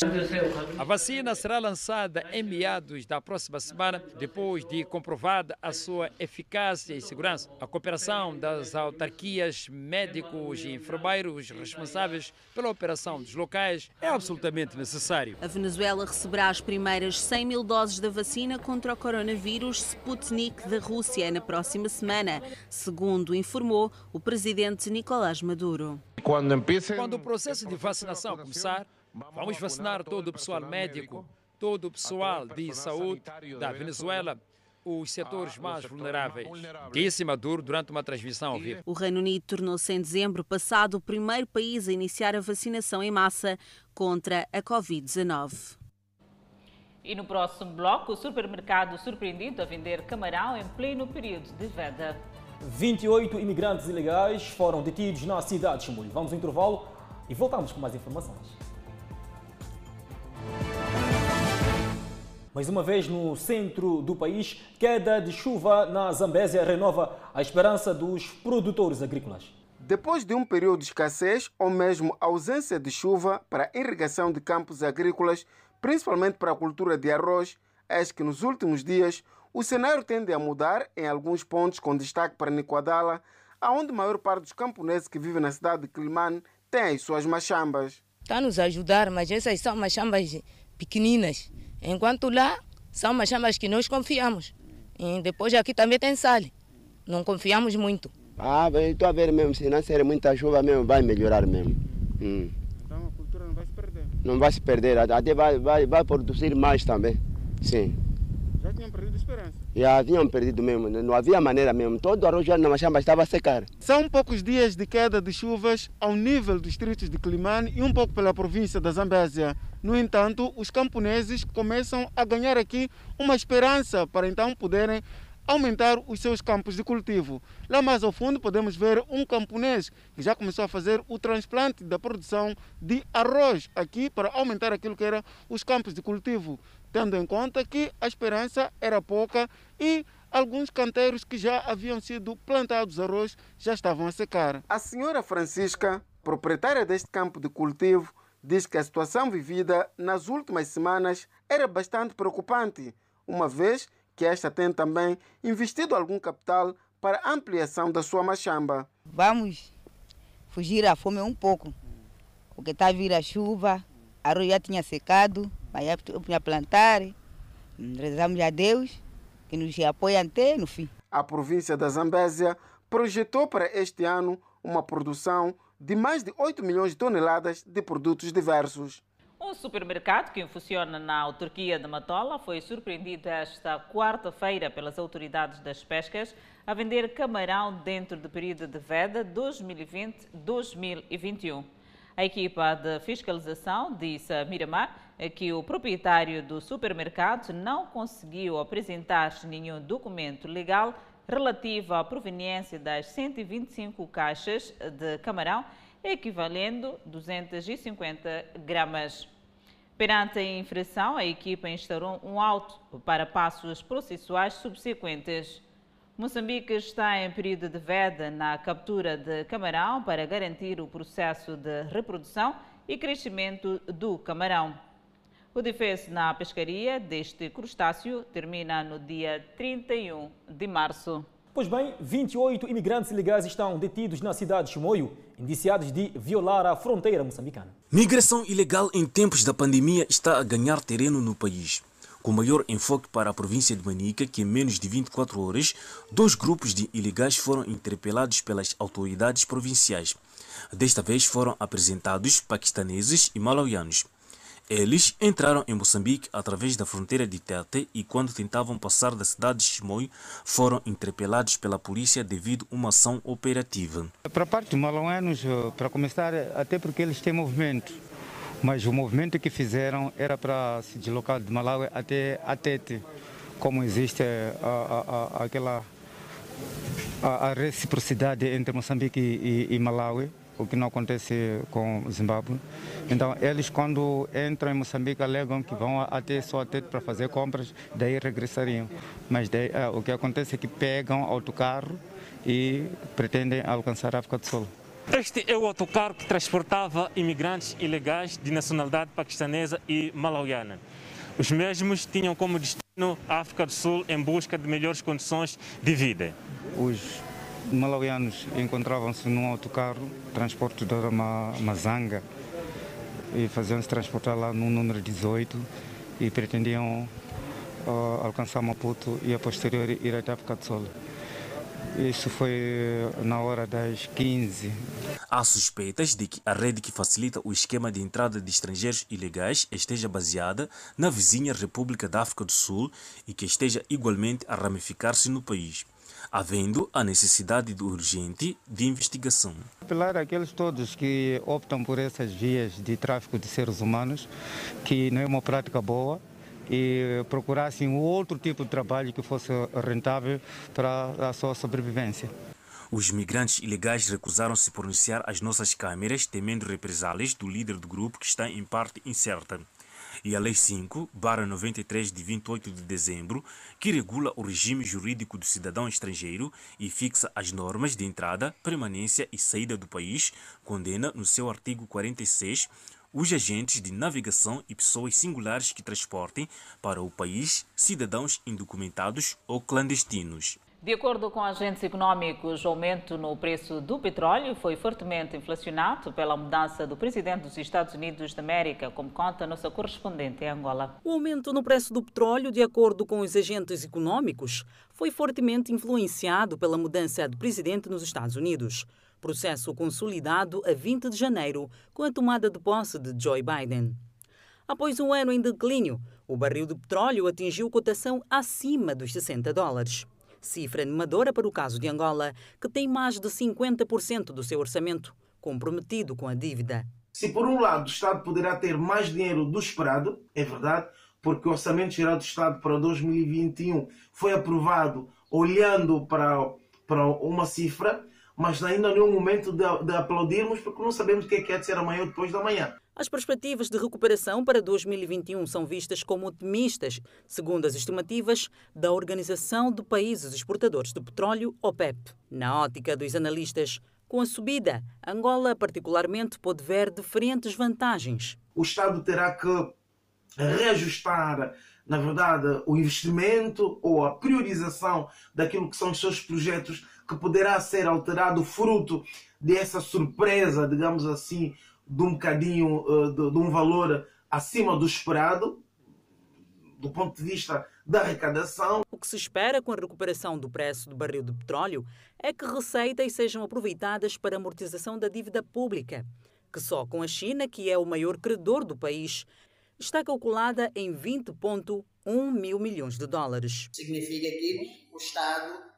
A vacina será lançada em meados da próxima semana, depois de comprovada a sua eficácia e segurança. A cooperação das autarquias, médicos e enfermeiros responsáveis pela operação dos locais é absolutamente necessário. A Venezuela receberá as primeiras 100 mil doses da vacina contra o coronavírus Sputnik da Rússia na próxima semana, segundo informou o presidente Nicolás Maduro. Quando o processo de vacinação começar, vamos vacinar todo o pessoal médico, todo o pessoal de saúde da Venezuela, os setores mais vulneráveis. Disse Maduro durante uma transmissão ao vivo. O Reino Unido tornou-se em dezembro passado o primeiro país a iniciar a vacinação em massa contra a Covid-19. E no próximo bloco, o supermercado surpreendido a vender camarão em pleno período de veda. 28 imigrantes ilegais foram detidos na cidade de Chimulho. Vamos ao intervalo e voltamos com mais informações. Mais uma vez no centro do país, queda de chuva na Zambésia renova a esperança dos produtores agrícolas. Depois de um período de escassez ou mesmo ausência de chuva para a irrigação de campos agrícolas, principalmente para a cultura de arroz, é que nos últimos dias o cenário tende a mudar em alguns pontos, com destaque para Nicoadala, aonde a maior parte dos camponeses que vivem na cidade de Climane tem as suas machambas. Está nos ajudar, mas essas são machambas pequeninas. Enquanto lá, são machambas que nós confiamos. E depois aqui também tem sal. Não confiamos muito. Ah, estou a ver mesmo, se não ser muita chuva mesmo, vai melhorar mesmo. Hum. Então a cultura não vai se perder? Não vai se perder, até vai, vai, vai produzir mais também. Sim. Já tinham perdido esperança? Já tinham perdido mesmo, não havia maneira mesmo. Todo o arroz na machamba estava a secar. São poucos dias de queda de chuvas ao nível dos distritos de Climane e um pouco pela província da Zambésia. No entanto, os camponeses começam a ganhar aqui uma esperança para então poderem aumentar os seus campos de cultivo. Lá mais ao fundo podemos ver um camponês que já começou a fazer o transplante da produção de arroz aqui para aumentar aquilo que eram os campos de cultivo, tendo em conta que a esperança era pouca e alguns canteiros que já haviam sido plantados arroz já estavam a secar. A senhora Francisca, proprietária deste campo de cultivo, diz que a situação vivida nas últimas semanas era bastante preocupante, uma vez que esta tem também investido algum capital para a ampliação da sua machamba. Vamos fugir à fome um pouco, porque está a vir a chuva, a arroz já tinha secado, mas já tinha plantar. Rezamos a Deus que nos apoia até no fim. A província da Zambésia projetou para este ano uma produção de mais de 8 milhões de toneladas de produtos diversos. Um supermercado que funciona na autarquia de Matola foi surpreendido esta quarta-feira pelas autoridades das pescas a vender camarão dentro do período de veda 2020-2021. A equipa de fiscalização disse a Miramar que o proprietário do supermercado não conseguiu apresentar nenhum documento legal relativo à proveniência das 125 caixas de camarão, equivalendo 250 gramas. Perante a infração, a equipa instaurou um auto para passos processuais subsequentes. Moçambique está em período de veda na captura de camarão para garantir o processo de reprodução e crescimento do camarão. O defeso na pescaria deste crustáceo termina no dia 31 de março. Pois bem, 28 imigrantes ilegais estão detidos na cidade de Chimoio, indiciados de violar a fronteira moçambicana. Migração ilegal em tempos da pandemia está a ganhar terreno no país. Com maior enfoque para a província de Manica, que em menos de 24 horas, dois grupos de ilegais foram interpelados pelas autoridades provinciais. Desta vez foram apresentados paquistaneses e malauianos. Eles entraram em Moçambique através da fronteira de Tete e, quando tentavam passar da cidade de Chimoio, foram interpelados pela polícia devido a uma ação operativa. Para a parte dos malauanos, para começar, até porque eles têm movimento, mas o movimento que fizeram era para se deslocar de Malawi até a Tete, como existe a, a, a, aquela a, reciprocidade entre Moçambique e, e Malawi o que não acontece com Zimbábue. Então, eles quando entram em Moçambique alegam que vão até só até para fazer compras, daí regressariam. Mas daí, é, o que acontece é que pegam autocarro e pretendem alcançar a África do Sul. Este é o autocarro que transportava imigrantes ilegais de nacionalidade paquistanesa e malauiana. Os mesmos tinham como destino No África do Sul em busca de melhores condições de vida. Os malauianos encontravam-se num autocarro, transporte de Mazanga, e faziam-se transportar lá no número 18 e pretendiam uh, alcançar Maputo e a posteriori ir até África do Sul. Isso foi na hora das 15. Há suspeitas de que a rede que facilita o esquema de entrada de estrangeiros ilegais esteja baseada na vizinha República da África do Sul e que esteja igualmente a ramificar-se no país, havendo a necessidade de urgente de investigação. Apelar àqueles todos que optam por essas vias de tráfico de seres humanos, que não é uma prática boa, e procurassem outro tipo de trabalho que fosse rentável para a sua sobrevivência. Os migrantes ilegais recusaram-se pronunciar às nossas câmeras, temendo represálias do líder do grupo que está em parte incerta. E a Lei 5, barra 93 de 28 de dezembro, que regula o regime jurídico do cidadão estrangeiro e fixa as normas de entrada, permanência e saída do país, condena no seu artigo 46 os agentes de navegação e pessoas singulares que transportem para o país cidadãos indocumentados ou clandestinos. De acordo com agentes econômicos, o aumento no preço do petróleo foi fortemente inflacionado pela mudança do presidente dos Estados Unidos da América, como conta a nossa correspondente em Angola. O aumento no preço do petróleo, de acordo com os agentes econômicos, foi fortemente influenciado pela mudança de presidente nos Estados Unidos processo consolidado a 20 de janeiro com a tomada de posse de Joe Biden. Após um ano em declínio, o barril de petróleo atingiu cotação acima dos 60 dólares. Cifra animadora para o caso de Angola, que tem mais de 50% do seu orçamento comprometido com a dívida. Se por um lado o Estado poderá ter mais dinheiro do esperado, é verdade, porque o Orçamento Geral do Estado para 2021 foi aprovado olhando para, para uma cifra, mas ainda não é o momento de, de aplaudirmos porque não sabemos o que é que é de ser amanhã ou depois da manhã. As perspectivas de recuperação para 2021 são vistas como otimistas, segundo as estimativas da Organização de Países Exportadores de Petróleo, OPEP. Na ótica dos analistas, com a subida, Angola particularmente pode ver diferentes vantagens. O Estado terá que reajustar na verdade, o investimento ou a priorização daquilo que são os seus projetos que poderá ser alterado fruto dessa surpresa, digamos assim, de um bocadinho, uh, de, de um valor acima do esperado, do ponto de vista da arrecadação. O que se espera com a recuperação do preço do barril de petróleo é que receitas sejam aproveitadas para a amortização da dívida pública, que só com a China, que é o maior credor do país, está calculada em 20,1 mil milhões de dólares. Significa que o Estado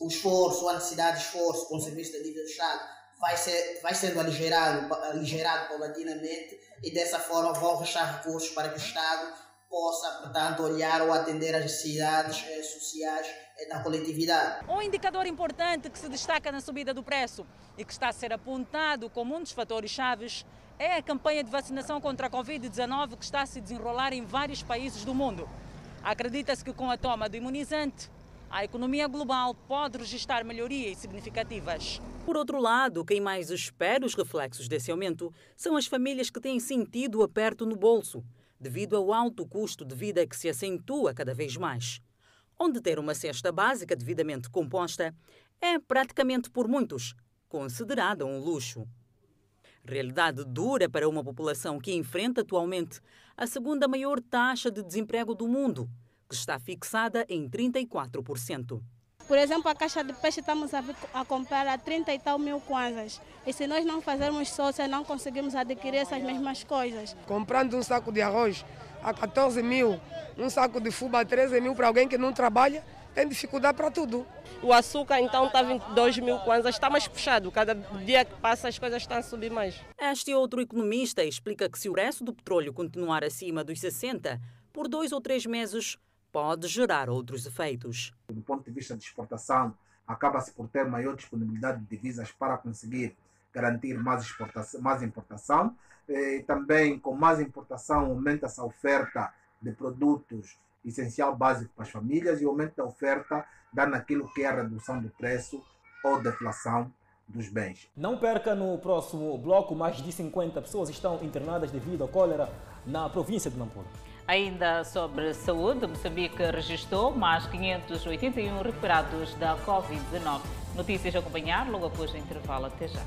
o esforço, a necessidade de esforço com o serviço da dívida do Estado vai, ser, vai sendo aligerado, aligerado paulatinamente e dessa forma vão restar recursos para que o Estado possa, portanto, olhar ou atender às necessidades eh, sociais eh, da coletividade. Um indicador importante que se destaca na subida do preço e que está a ser apontado como um dos fatores chaves é a campanha de vacinação contra a Covid-19 que está a se desenrolar em vários países do mundo. Acredita-se que com a toma do imunizante, a economia global pode registrar melhorias significativas. Por outro lado, quem mais espera os reflexos desse aumento são as famílias que têm sentido o aperto no bolso, devido ao alto custo de vida que se acentua cada vez mais. Onde ter uma cesta básica devidamente composta é praticamente por muitos considerada um luxo. Realidade dura para uma população que enfrenta atualmente a segunda maior taxa de desemprego do mundo está fixada em 34%. Por exemplo, a caixa de peixe estamos a, a, comprar a 30 e tal mil kwanzas. E se nós não fazermos sócia, não conseguimos adquirir essas mesmas coisas. Comprando um saco de arroz a 14 mil, um saco de fuba a 13 mil para alguém que não trabalha, tem dificuldade para tudo. O açúcar então está 22 mil kwanzas, está mais puxado. Cada dia que passa as coisas estão a subir mais. Este outro economista explica que se o preço do petróleo continuar acima dos 60, por dois ou três meses pode gerar outros efeitos. Do ponto de vista de exportação, acaba-se por ter maior disponibilidade de divisas para conseguir garantir mais, exportação, mais importação. E também, com mais importação, aumenta-se a oferta de produtos essencial básico para as famílias e aumenta a oferta, dá naquilo que é a redução do preço ou deflação dos bens. Não perca no próximo bloco, mais de 50 pessoas estão internadas devido à cólera na província de Nampula. Ainda sobre saúde, Moçambique registrou mais 581 recuperados da Covid-19. Notícias a acompanhar logo após o intervalo. Até já.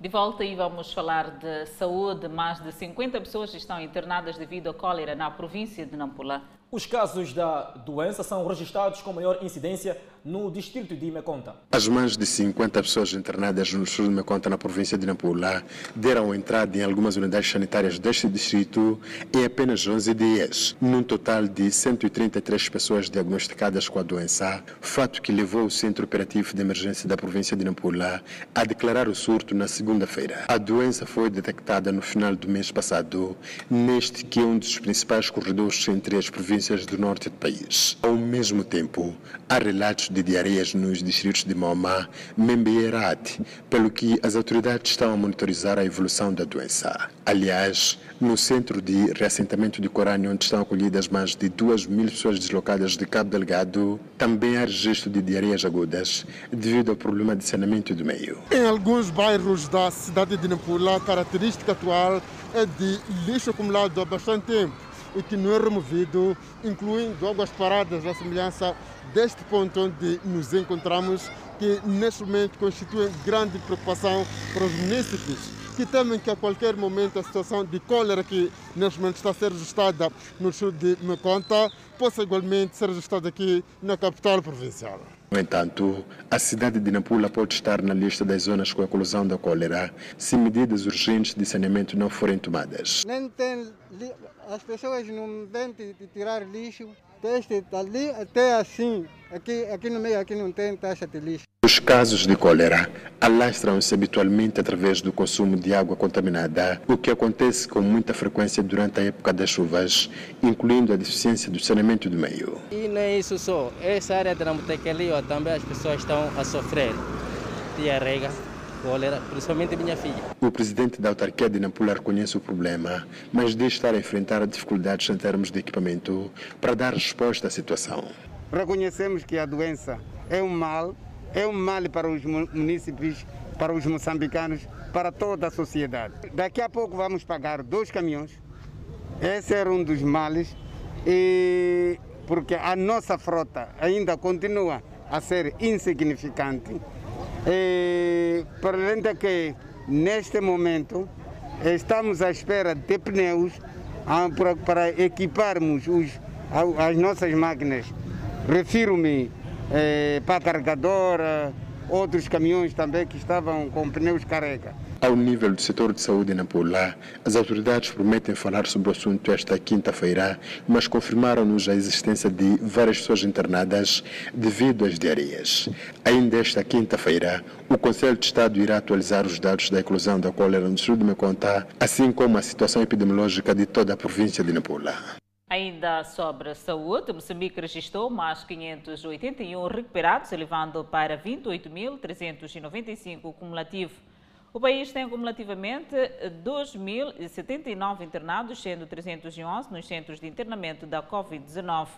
De volta e vamos falar de saúde. Mais de 50 pessoas estão internadas devido a cólera na província de Nampula. Os casos da doença são registrados com maior incidência no distrito de Meconta. As mais de 50 pessoas internadas no sul de Meconta, na província de Nampula, deram entrada em algumas unidades sanitárias deste distrito em apenas 11 dias, num total de 133 pessoas diagnosticadas com a doença, fato que levou o Centro Operativo de Emergência da província de Nampula a declarar o surto na segunda-feira. A doença foi detectada no final do mês passado, neste que é um dos principais corredores entre as províncias do norte do país. Ao mesmo tempo, há relatos de diarreias nos distritos de Moma, Membe e Herat, pelo que as autoridades estão a monitorizar a evolução da doença. Aliás, no centro de reassentamento de Corânio, onde estão acolhidas mais de 2 mil pessoas deslocadas de Cabo Delgado, também há registro de diarreias agudas devido ao problema de saneamento do meio. Em alguns bairros da cidade de Nampula, a característica atual é de lixo acumulado há bastante tempo e que não é removido, incluindo águas paradas, à semelhança deste ponto onde nos encontramos, que neste momento constitui grande preocupação para os municípios que temem que a qualquer momento a situação de cólera que neste momento está a ser registrada no sul de Meconta possa igualmente ser registrada aqui na capital provincial. No entanto, a cidade de Nampula pode estar na lista das zonas com a eclosão da cólera se medidas urgentes de saneamento não forem tomadas. Nem tem, as pessoas não vêm de tirar lixo desde dali até assim. Aqui, aqui no meio aqui não tem taxa de lixo. Os casos de cólera alastram-se habitualmente através do consumo de água contaminada, o que acontece com muita frequência durante a época das chuvas, incluindo a deficiência do saneamento do meio. E não é isso só. Essa área de Namutekelio também as pessoas estão a sofrer diarreia, cólera, principalmente minha filha. O presidente da autarquia de Nampula reconhece o problema, mas diz estar a enfrentar dificuldades em termos de equipamento para dar resposta à situação. Reconhecemos que a doença é um mal, é um mal para os municípios, para os moçambicanos, para toda a sociedade. Daqui a pouco vamos pagar dois caminhões. Esse era um dos males, e porque a nossa frota ainda continua a ser insignificante. E, para além de que, neste momento, estamos à espera de pneus ah, para, para equiparmos os, as nossas máquinas. Refiro-me eh, para a carregadora, outros caminhões também que estavam com pneus carrega. Ao nível do setor de saúde em Nampula, as autoridades prometem falar sobre o assunto esta quinta-feira, mas confirmaram-nos a existência de várias pessoas internadas devido às diarreias. Ainda esta quinta-feira, o Conselho de Estado irá atualizar os dados da eclosão da cólera no sul de Meconta, assim como a situação epidemiológica de toda a província de Nampula. Ainda sobre saúde, Moçambique registrou mais 581 recuperados, elevando para 28.395 cumulativo. O país tem cumulativamente 2.079 internados, sendo 311 nos centros de internamento da Covid-19.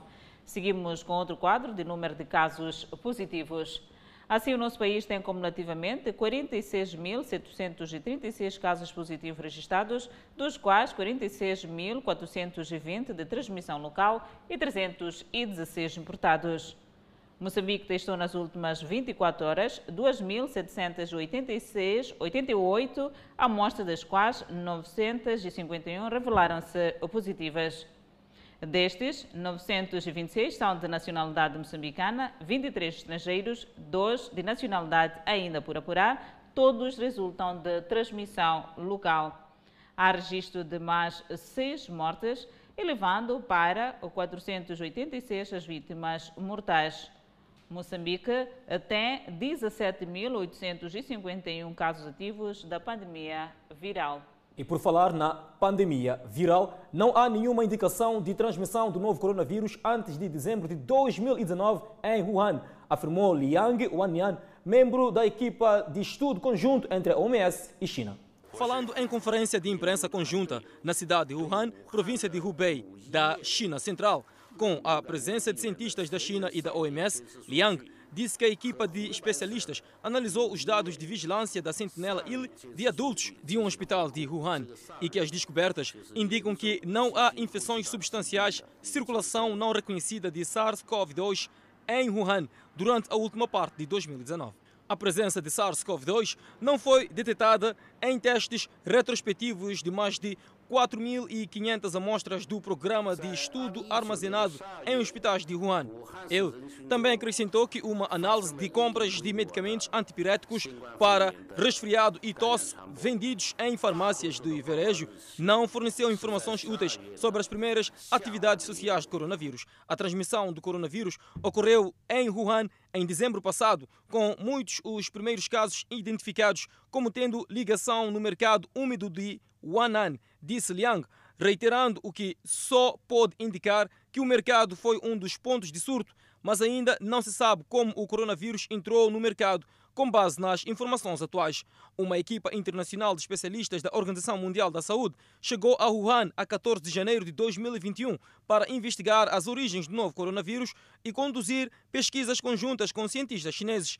Seguimos com outro quadro de número de casos positivos. Assim, o nosso país tem cumulativamente 46.736 casos positivos registrados, dos quais 46.420 de transmissão local e 316 importados. Moçambique testou nas últimas 24 horas 2.786,88 amostras, das quais 951 revelaram-se positivas. Destes, 926 são de nacionalidade moçambicana, 23 estrangeiros, 2 de nacionalidade ainda por apurar, todos resultam de transmissão local. Há registro de mais 6 mortes, elevando para 486 as vítimas mortais. Moçambique tem 17.851 casos ativos da pandemia viral. E por falar na pandemia viral, não há nenhuma indicação de transmissão do novo coronavírus antes de dezembro de 2019 em Wuhan, afirmou Liang Wanyan, membro da equipa de estudo conjunto entre a OMS e China. Falando em conferência de imprensa conjunta na cidade de Wuhan, província de Hubei, da China Central, com a presença de cientistas da China e da OMS, Liang disse que a equipa de especialistas analisou os dados de vigilância da Sentinela Il de adultos de um hospital de Wuhan e que as descobertas indicam que não há infecções substanciais, circulação não reconhecida de SARS-CoV-2 em Wuhan durante a última parte de 2019. A presença de SARS-CoV-2 não foi detectada em testes retrospectivos de mais de 4.500 amostras do programa de estudo armazenado em hospitais de Wuhan. Ele também acrescentou que uma análise de compras de medicamentos antipiréticos para resfriado e tosse vendidos em farmácias de Verejo não forneceu informações úteis sobre as primeiras atividades sociais de coronavírus. A transmissão do coronavírus ocorreu em Wuhan em dezembro passado, com muitos os primeiros casos identificados como tendo ligação no mercado úmido de Wanan, disse Liang, reiterando o que só pode indicar que o mercado foi um dos pontos de surto, mas ainda não se sabe como o coronavírus entrou no mercado. Com base nas informações atuais, uma equipa internacional de especialistas da Organização Mundial da Saúde chegou a Wuhan a 14 de janeiro de 2021 para investigar as origens do novo coronavírus e conduzir pesquisas conjuntas com cientistas chineses.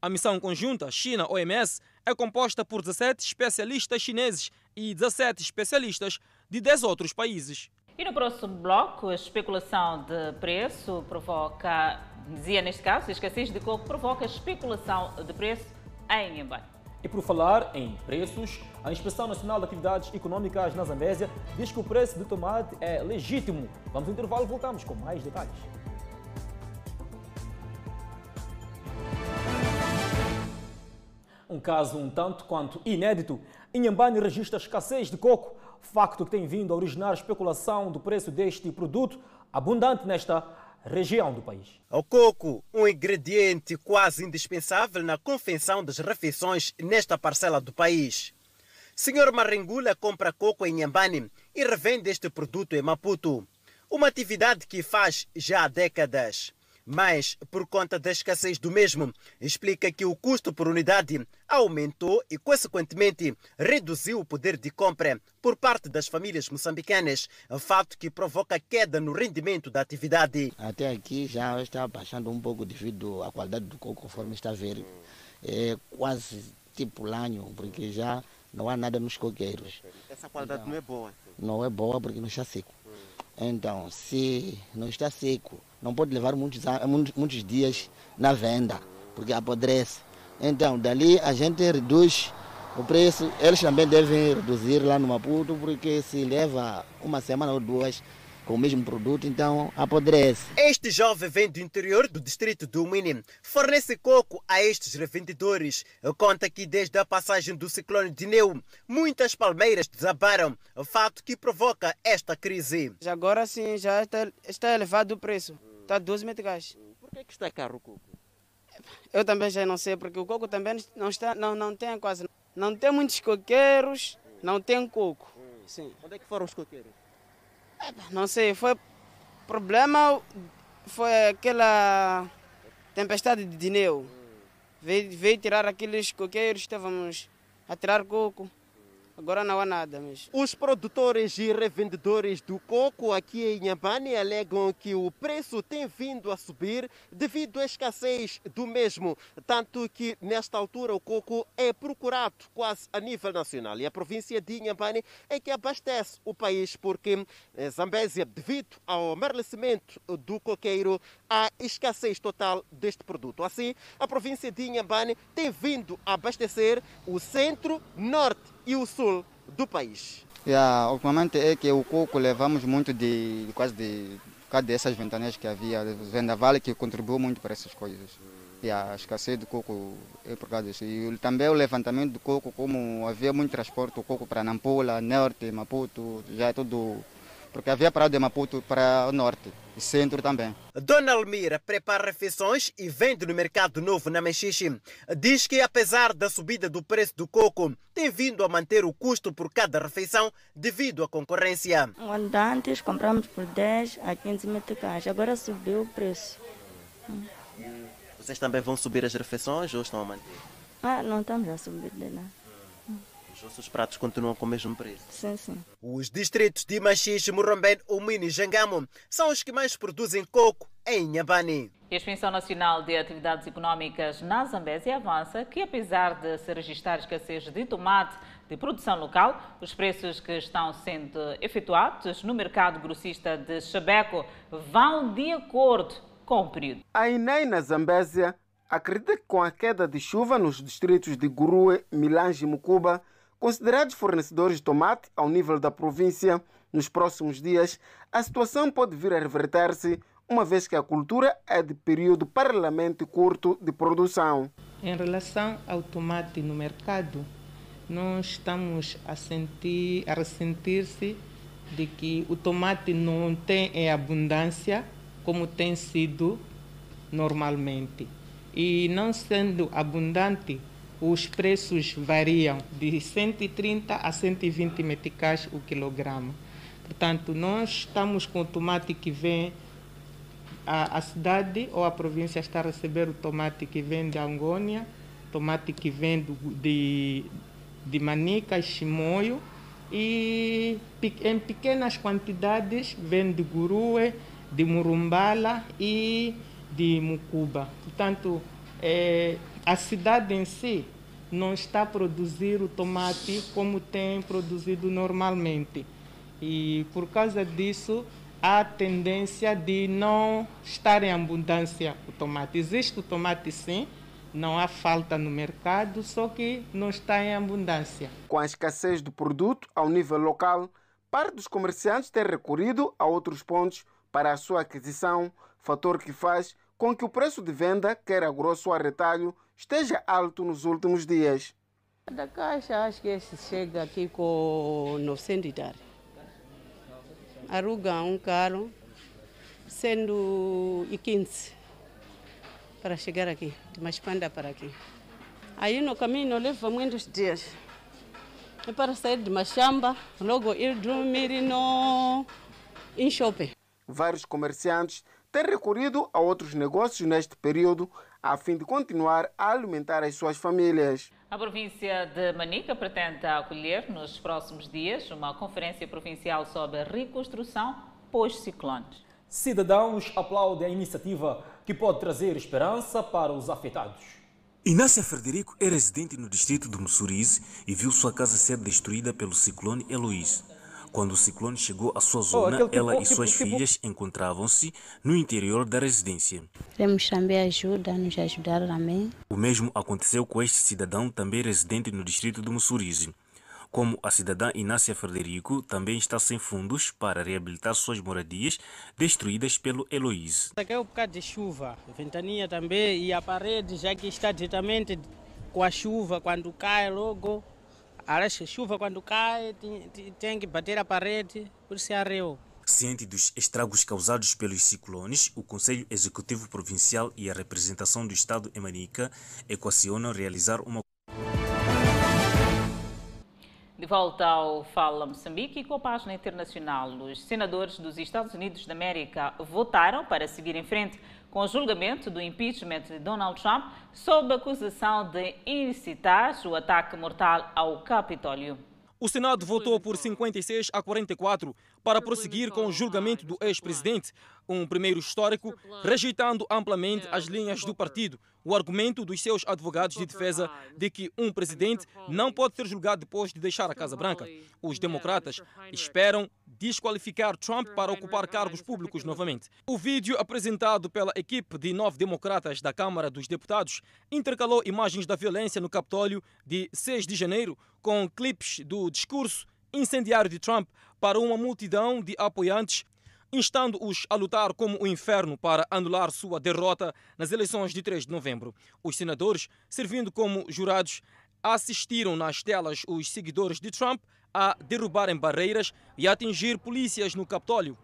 A missão conjunta China-OMS é composta por 17 especialistas chineses e 17 especialistas de 10 outros países. E no próximo bloco, a especulação de preço provoca, dizia neste caso, a escassez de coco provoca especulação de preço em Inhambane. E por falar em preços, a Inspeção Nacional de Atividades Econômicas na Zambésia diz que o preço do tomate é legítimo. Vamos ao intervalo e voltamos com mais detalhes. Um caso um tanto quanto inédito. Inhambane registra escassez de coco, facto que tem vindo a originar especulação do preço deste produto, abundante nesta região do país. O coco, um ingrediente quase indispensável na confecção das refeições nesta parcela do país. Senhor Marringula compra coco em Inhambane e revende este produto em Maputo. Uma atividade que faz já há décadas mas por conta da escassez do mesmo, explica que o custo por unidade aumentou e, consequentemente, reduziu o poder de compra por parte das famílias moçambicanas, fato que provoca queda no rendimento da atividade. Até aqui já está baixando um pouco devido à qualidade do coco, conforme está a ver. É quase tipo lanho, porque já não há nada nos coqueiros. Essa qualidade então, não é boa? Não é boa porque não está seco. Então, se não está seco, não pode levar muitos, muitos dias na venda, porque apodrece. Então, dali a gente reduz o preço. Eles também devem reduzir lá no Maputo, porque se leva uma semana ou duas, com o mesmo produto, então apodrece. Este jovem vem do interior do distrito do Mini, fornece coco a estes revendedores. Conta que desde a passagem do ciclone de Neu, muitas palmeiras desabaram, fato que provoca esta crise. Agora sim, já está, está elevado o preço, está 12 meticais. Por que, é que está caro o coco? Eu também já não sei, porque o coco também não, está, não, não tem quase, não tem muitos coqueiros, não tem coco. Sim. Onde é que foram os coqueiros? Não sei, foi problema foi aquela tempestade de Dineu. Veio, veio tirar aqueles coqueiros, estávamos a tirar coco. Agora não há nada mesmo. Os produtores e revendedores do coco aqui em Inhambane alegam que o preço tem vindo a subir devido à escassez do mesmo, tanto que nesta altura o coco é procurado quase a nível nacional. E a província de Inhambane é que abastece o país porque Zambésia, devido ao amarlecimento do coqueiro, há escassez total deste produto. Assim, a província de Inhambane tem vindo a abastecer o centro, norte e o sul do país. Yeah, ultimamente é que o coco levamos muito de quase de cada dessas ventanias que havia, vendaval que contribuiu muito para essas coisas. E a escassez do coco é por causa disso. E também o levantamento do coco, como havia muito transporte, o coco para Nampula, Norte, Maputo, já é tudo porque havia parado de Maputo para o norte e centro também. Dona Almira prepara refeições e vende no Mercado Novo, na Mexixe. Diz que, apesar da subida do preço do coco, tem vindo a manter o custo por cada refeição devido à concorrência. Antes compramos por 10 a 15 meticais, agora subiu o preço. Vocês também vão subir as refeições ou estão a manter? Ah, não estamos a subir de nada. Os nossos pratos continuam com o mesmo preço? Sim, sim. Os distritos de Machixe, Morrombé, Umini e Jangamo são os que mais produzem coco em Inhambane. A Exposição Nacional de Atividades Econômicas na Zambésia avança que, apesar de se registrar escassez de tomate de produção local, os preços que estão sendo efetuados no mercado grossista de Chabeco vão de acordo com o período. A INEI na Zambésia acredita que com a queda de chuva nos distritos de Gurue, Milange e Mucuba, considerados fornecedores de tomate ao nível da província, nos próximos dias, a situação pode vir a reverter-se uma vez que a cultura é de período paralelamente curto de produção. Em relação ao tomate no mercado, nós estamos a sentir, a ressentir-se de que o tomate não tem em abundância como tem sido normalmente. E não sendo abundante, os preços variam de 130 a 120 meticais o quilograma. Portanto, nós estamos com o tomate que vem a, a, cidade ou a província está a receber o tomate que vem de Angônia, tomate que vem do, de, de Manica, Chimoio, e em pequenas quantidades vem de Gurue, de Murumbala e de Mucuba. Portanto, é, a cidade em si não está a produzir o tomate como tem produzido normalmente. E por causa disso, há tendência de não estar em abundância o tomate. Existe o tomate sim, não há falta no mercado, só que não está em abundância. Com a escassez do produto ao nível local, parte dos comerciantes tem recorrido a outros pontos para a sua aquisição, fator que faz com que o preço de venda, quer a grosso ou a retalho, esteja alto nos últimos dias. Da caixa, acho que esse chega aqui com 900 dólares aluga um carro, sendo e 15 para chegar aqui, de Maspanda para aqui. Aí no caminho leva muitos dias. É para sair de Machamba, logo ir dormir no em shopping. Vários comerciantes têm recorrido a outros negócios neste período a fim de continuar a alimentar as suas famílias. A província de Manica pretende acolher nos próximos dias uma conferência provincial sobre a reconstrução pós-ciclones. Cidadãos aplaudem a iniciativa que pode trazer esperança para os afetados. Inácia Frederico é residente no distrito de Mussurize e viu sua casa ser destruída pelo ciclone Eloís. Quando o ciclone chegou à sua zona, oh, tipo, ela e suas tipo, filhas tipo... encontravam-se no interior da residência. Queremos também ajuda, nos ajudar também. O mesmo aconteceu com este cidadão, também residente no distrito de Mussurize. Como a cidadã Inácia Frederico também está sem fundos para reabilitar suas moradias destruídas pelo Heloíse. Aqui é um bocado de chuva, ventania também e a parede já que está diretamente com a chuva, quando cai logo a chuva quando cai tem, tem que bater a parede, por isso arreou. Ciente dos estragos causados pelos ciclones, o Conselho Executivo Provincial e a representação do Estado em Manica equacionam realizar uma de volta ao Fala Moçambique e com a página internacional, os senadores dos Estados Unidos da América votaram para seguir em frente com o julgamento do impeachment de Donald Trump sob acusação de incitar o ataque mortal ao Capitólio. O Senado votou por 56 a 44 para prosseguir com o julgamento do ex-presidente, um primeiro histórico, rejeitando amplamente as linhas do partido, o argumento dos seus advogados de defesa de que um presidente não pode ser julgado depois de deixar a Casa Branca. Os democratas esperam desqualificar Trump para ocupar cargos públicos novamente. O vídeo apresentado pela equipe de nove democratas da Câmara dos Deputados intercalou imagens da violência no Capitólio de 6 de janeiro com clipes do discurso incendiário de Trump para uma multidão de apoiantes instando-os a lutar como o inferno para anular sua derrota nas eleições de 3 de novembro. Os senadores, servindo como jurados, assistiram nas telas os seguidores de Trump a derrubarem barreiras e a atingir polícias no Capitólio.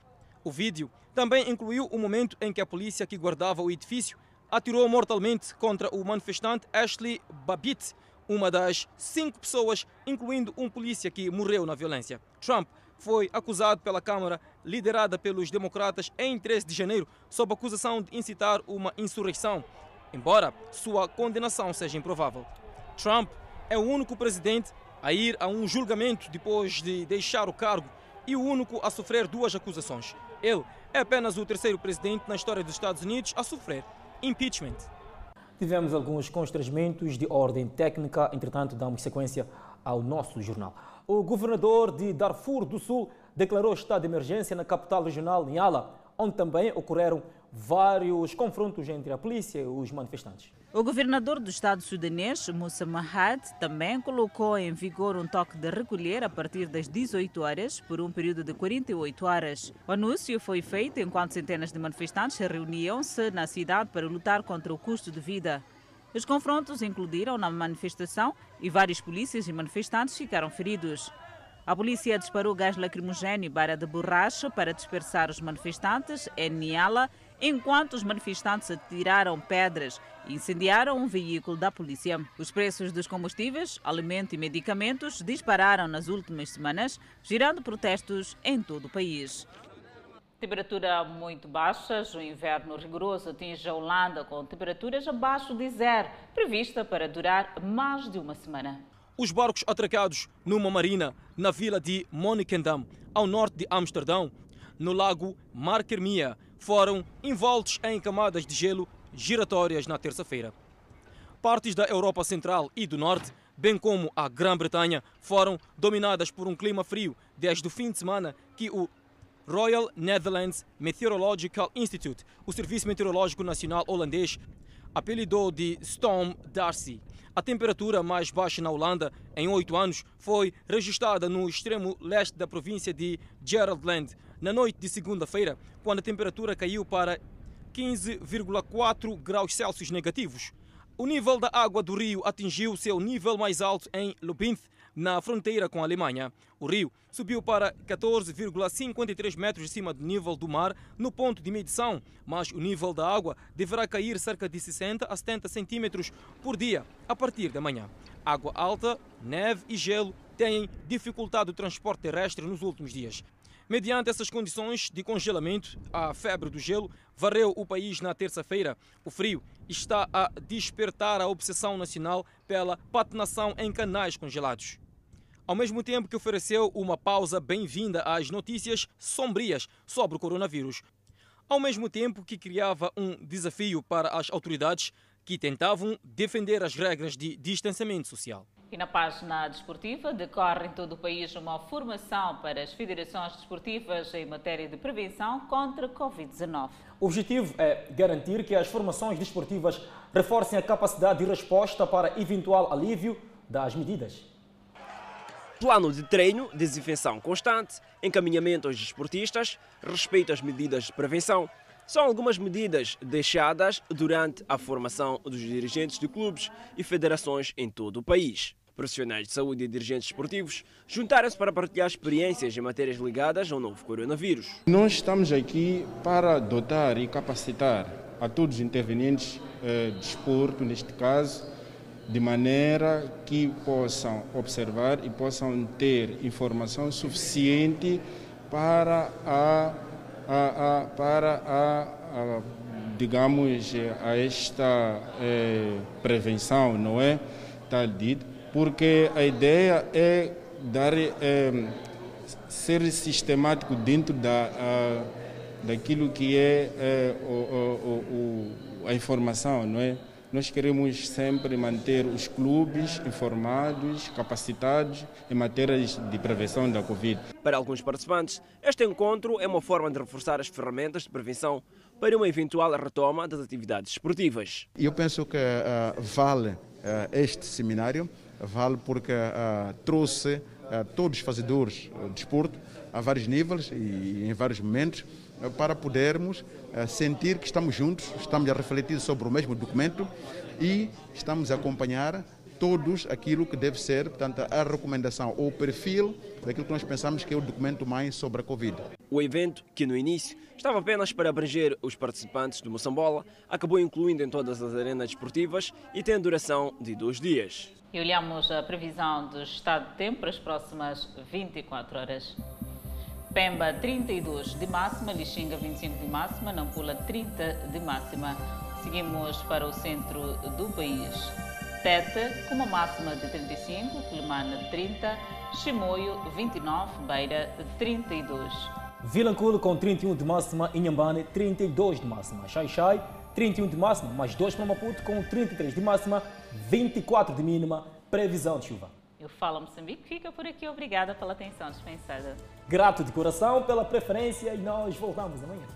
O vídeo também incluiu o momento em que a polícia que guardava o edifício atirou mortalmente contra o manifestante Ashley Babbitt, uma das cinco pessoas, incluindo um polícia que morreu na violência. Trump foi acusado pela Câmara, liderada pelos democratas, em 13 de janeiro, sob acusação de incitar uma insurreição, embora sua condenação seja improvável. Trump é o único presidente a ir a um julgamento depois de deixar o cargo e o único a sofrer duas acusações. Ele é apenas o terceiro presidente na história dos Estados Unidos a sofrer impeachment. Tivemos alguns constrangimentos de ordem técnica, entretanto, damos sequência ao nosso jornal. O governador de Darfur do Sul declarou estado de emergência na capital regional, Niala, onde também ocorreram vários confrontos entre a polícia e os manifestantes. O governador do estado sudanês, Moussa Mahad, também colocou em vigor um toque de recolher a partir das 18 horas por um período de 48 horas. O anúncio foi feito enquanto centenas de manifestantes reuniam-se na cidade para lutar contra o custo de vida. Os confrontos incluíram na manifestação e vários polícias e manifestantes ficaram feridos. A polícia disparou gás lacrimogéneo e barra de borracha para dispersar os manifestantes em Niala, enquanto os manifestantes atiraram pedras e incendiaram um veículo da polícia. Os preços dos combustíveis, alimento e medicamentos dispararam nas últimas semanas, gerando protestos em todo o país. Temperatura muito baixas, o inverno rigoroso atinge a Holanda com temperaturas abaixo de zero, prevista para durar mais de uma semana. Os barcos atracados numa marina na vila de Monnikendam, ao norte de Amsterdão, no lago Markermia, foram envoltos em camadas de gelo giratórias na terça-feira. Partes da Europa Central e do Norte, bem como a Grã-Bretanha, foram dominadas por um clima frio desde o fim de semana que o Royal Netherlands Meteorological Institute, o Serviço Meteorológico Nacional holandês, apelidou de Storm Darcy. A temperatura mais baixa na Holanda em oito anos foi registrada no extremo leste da província de Geraldland, na noite de segunda-feira, quando a temperatura caiu para 15,4 graus Celsius negativos. O nível da água do rio atingiu seu nível mais alto em Lubinth, na fronteira com a Alemanha. O rio subiu para 14,53 metros acima do nível do mar no ponto de medição, mas o nível da água deverá cair cerca de 60 a 70 centímetros por dia a partir da manhã. Água alta, neve e gelo têm dificultado o transporte terrestre nos últimos dias. Mediante essas condições de congelamento, a febre do gelo varreu o país na terça-feira. O frio está a despertar a obsessão nacional pela patinação em canais congelados. Ao mesmo tempo que ofereceu uma pausa bem-vinda às notícias sombrias sobre o coronavírus. Ao mesmo tempo que criava um desafio para as autoridades que tentavam defender as regras de distanciamento social. E na página desportiva, decorre em todo o país uma formação para as federações desportivas em matéria de prevenção contra a Covid-19. O objetivo é garantir que as formações desportivas reforcem a capacidade de resposta para eventual alívio das medidas. Plano de treino, desinfecção constante, encaminhamento aos desportistas, respeito às medidas de prevenção, são algumas medidas deixadas durante a formação dos dirigentes de clubes e federações em todo o país. Profissionais de saúde e dirigentes esportivos juntaram-se para partilhar experiências em matérias ligadas ao novo coronavírus. Nós estamos aqui para dotar e capacitar a todos os intervenientes eh, de desporto, neste caso, de maneira que possam observar e possam ter informação suficiente para a, a, a para a, a, digamos a esta eh, prevenção, não é? Tal dito, porque a ideia é dar é, ser sistemático dentro da daquilo que é, é o, o, o, a informação, não é? Nós queremos sempre manter os clubes informados, capacitados em matérias de prevenção da Covid. Para alguns participantes, este encontro é uma forma de reforçar as ferramentas de prevenção para uma eventual retoma das atividades esportivas. Eu penso que uh, vale uh, este seminário vale porque uh, trouxe uh, todos os fazedores de desporto a vários níveis e em vários momentos para podermos sentir que estamos juntos, estamos a refletir sobre o mesmo documento e estamos a acompanhar todos aquilo que deve ser, portanto, a recomendação ou o perfil daquilo que nós pensamos que é o documento mais sobre a Covid. O evento, que no início estava apenas para abranger os participantes do Moçambola, acabou incluindo em todas as arenas esportivas e tem duração de dois dias. E olhamos a previsão do estado de tempo para as próximas 24 horas. Pemba 32 de máxima, Lixinga 25 de máxima, Nampula 30 de máxima. Seguimos para o centro do país. Tete com uma máxima de 35, Quilimana 30, Chimoio 29, Beira 32. Vilanculo com 31 de máxima, Inhambane 32 de máxima, Xai-Xai 31 de máxima, mais 2 para Maputo com 33 de máxima, 24 de mínima, previsão de chuva. Eu falo Moçambique, fica por aqui. Obrigada pela atenção dispensada. Grato de coração pela preferência e nós voltamos amanhã.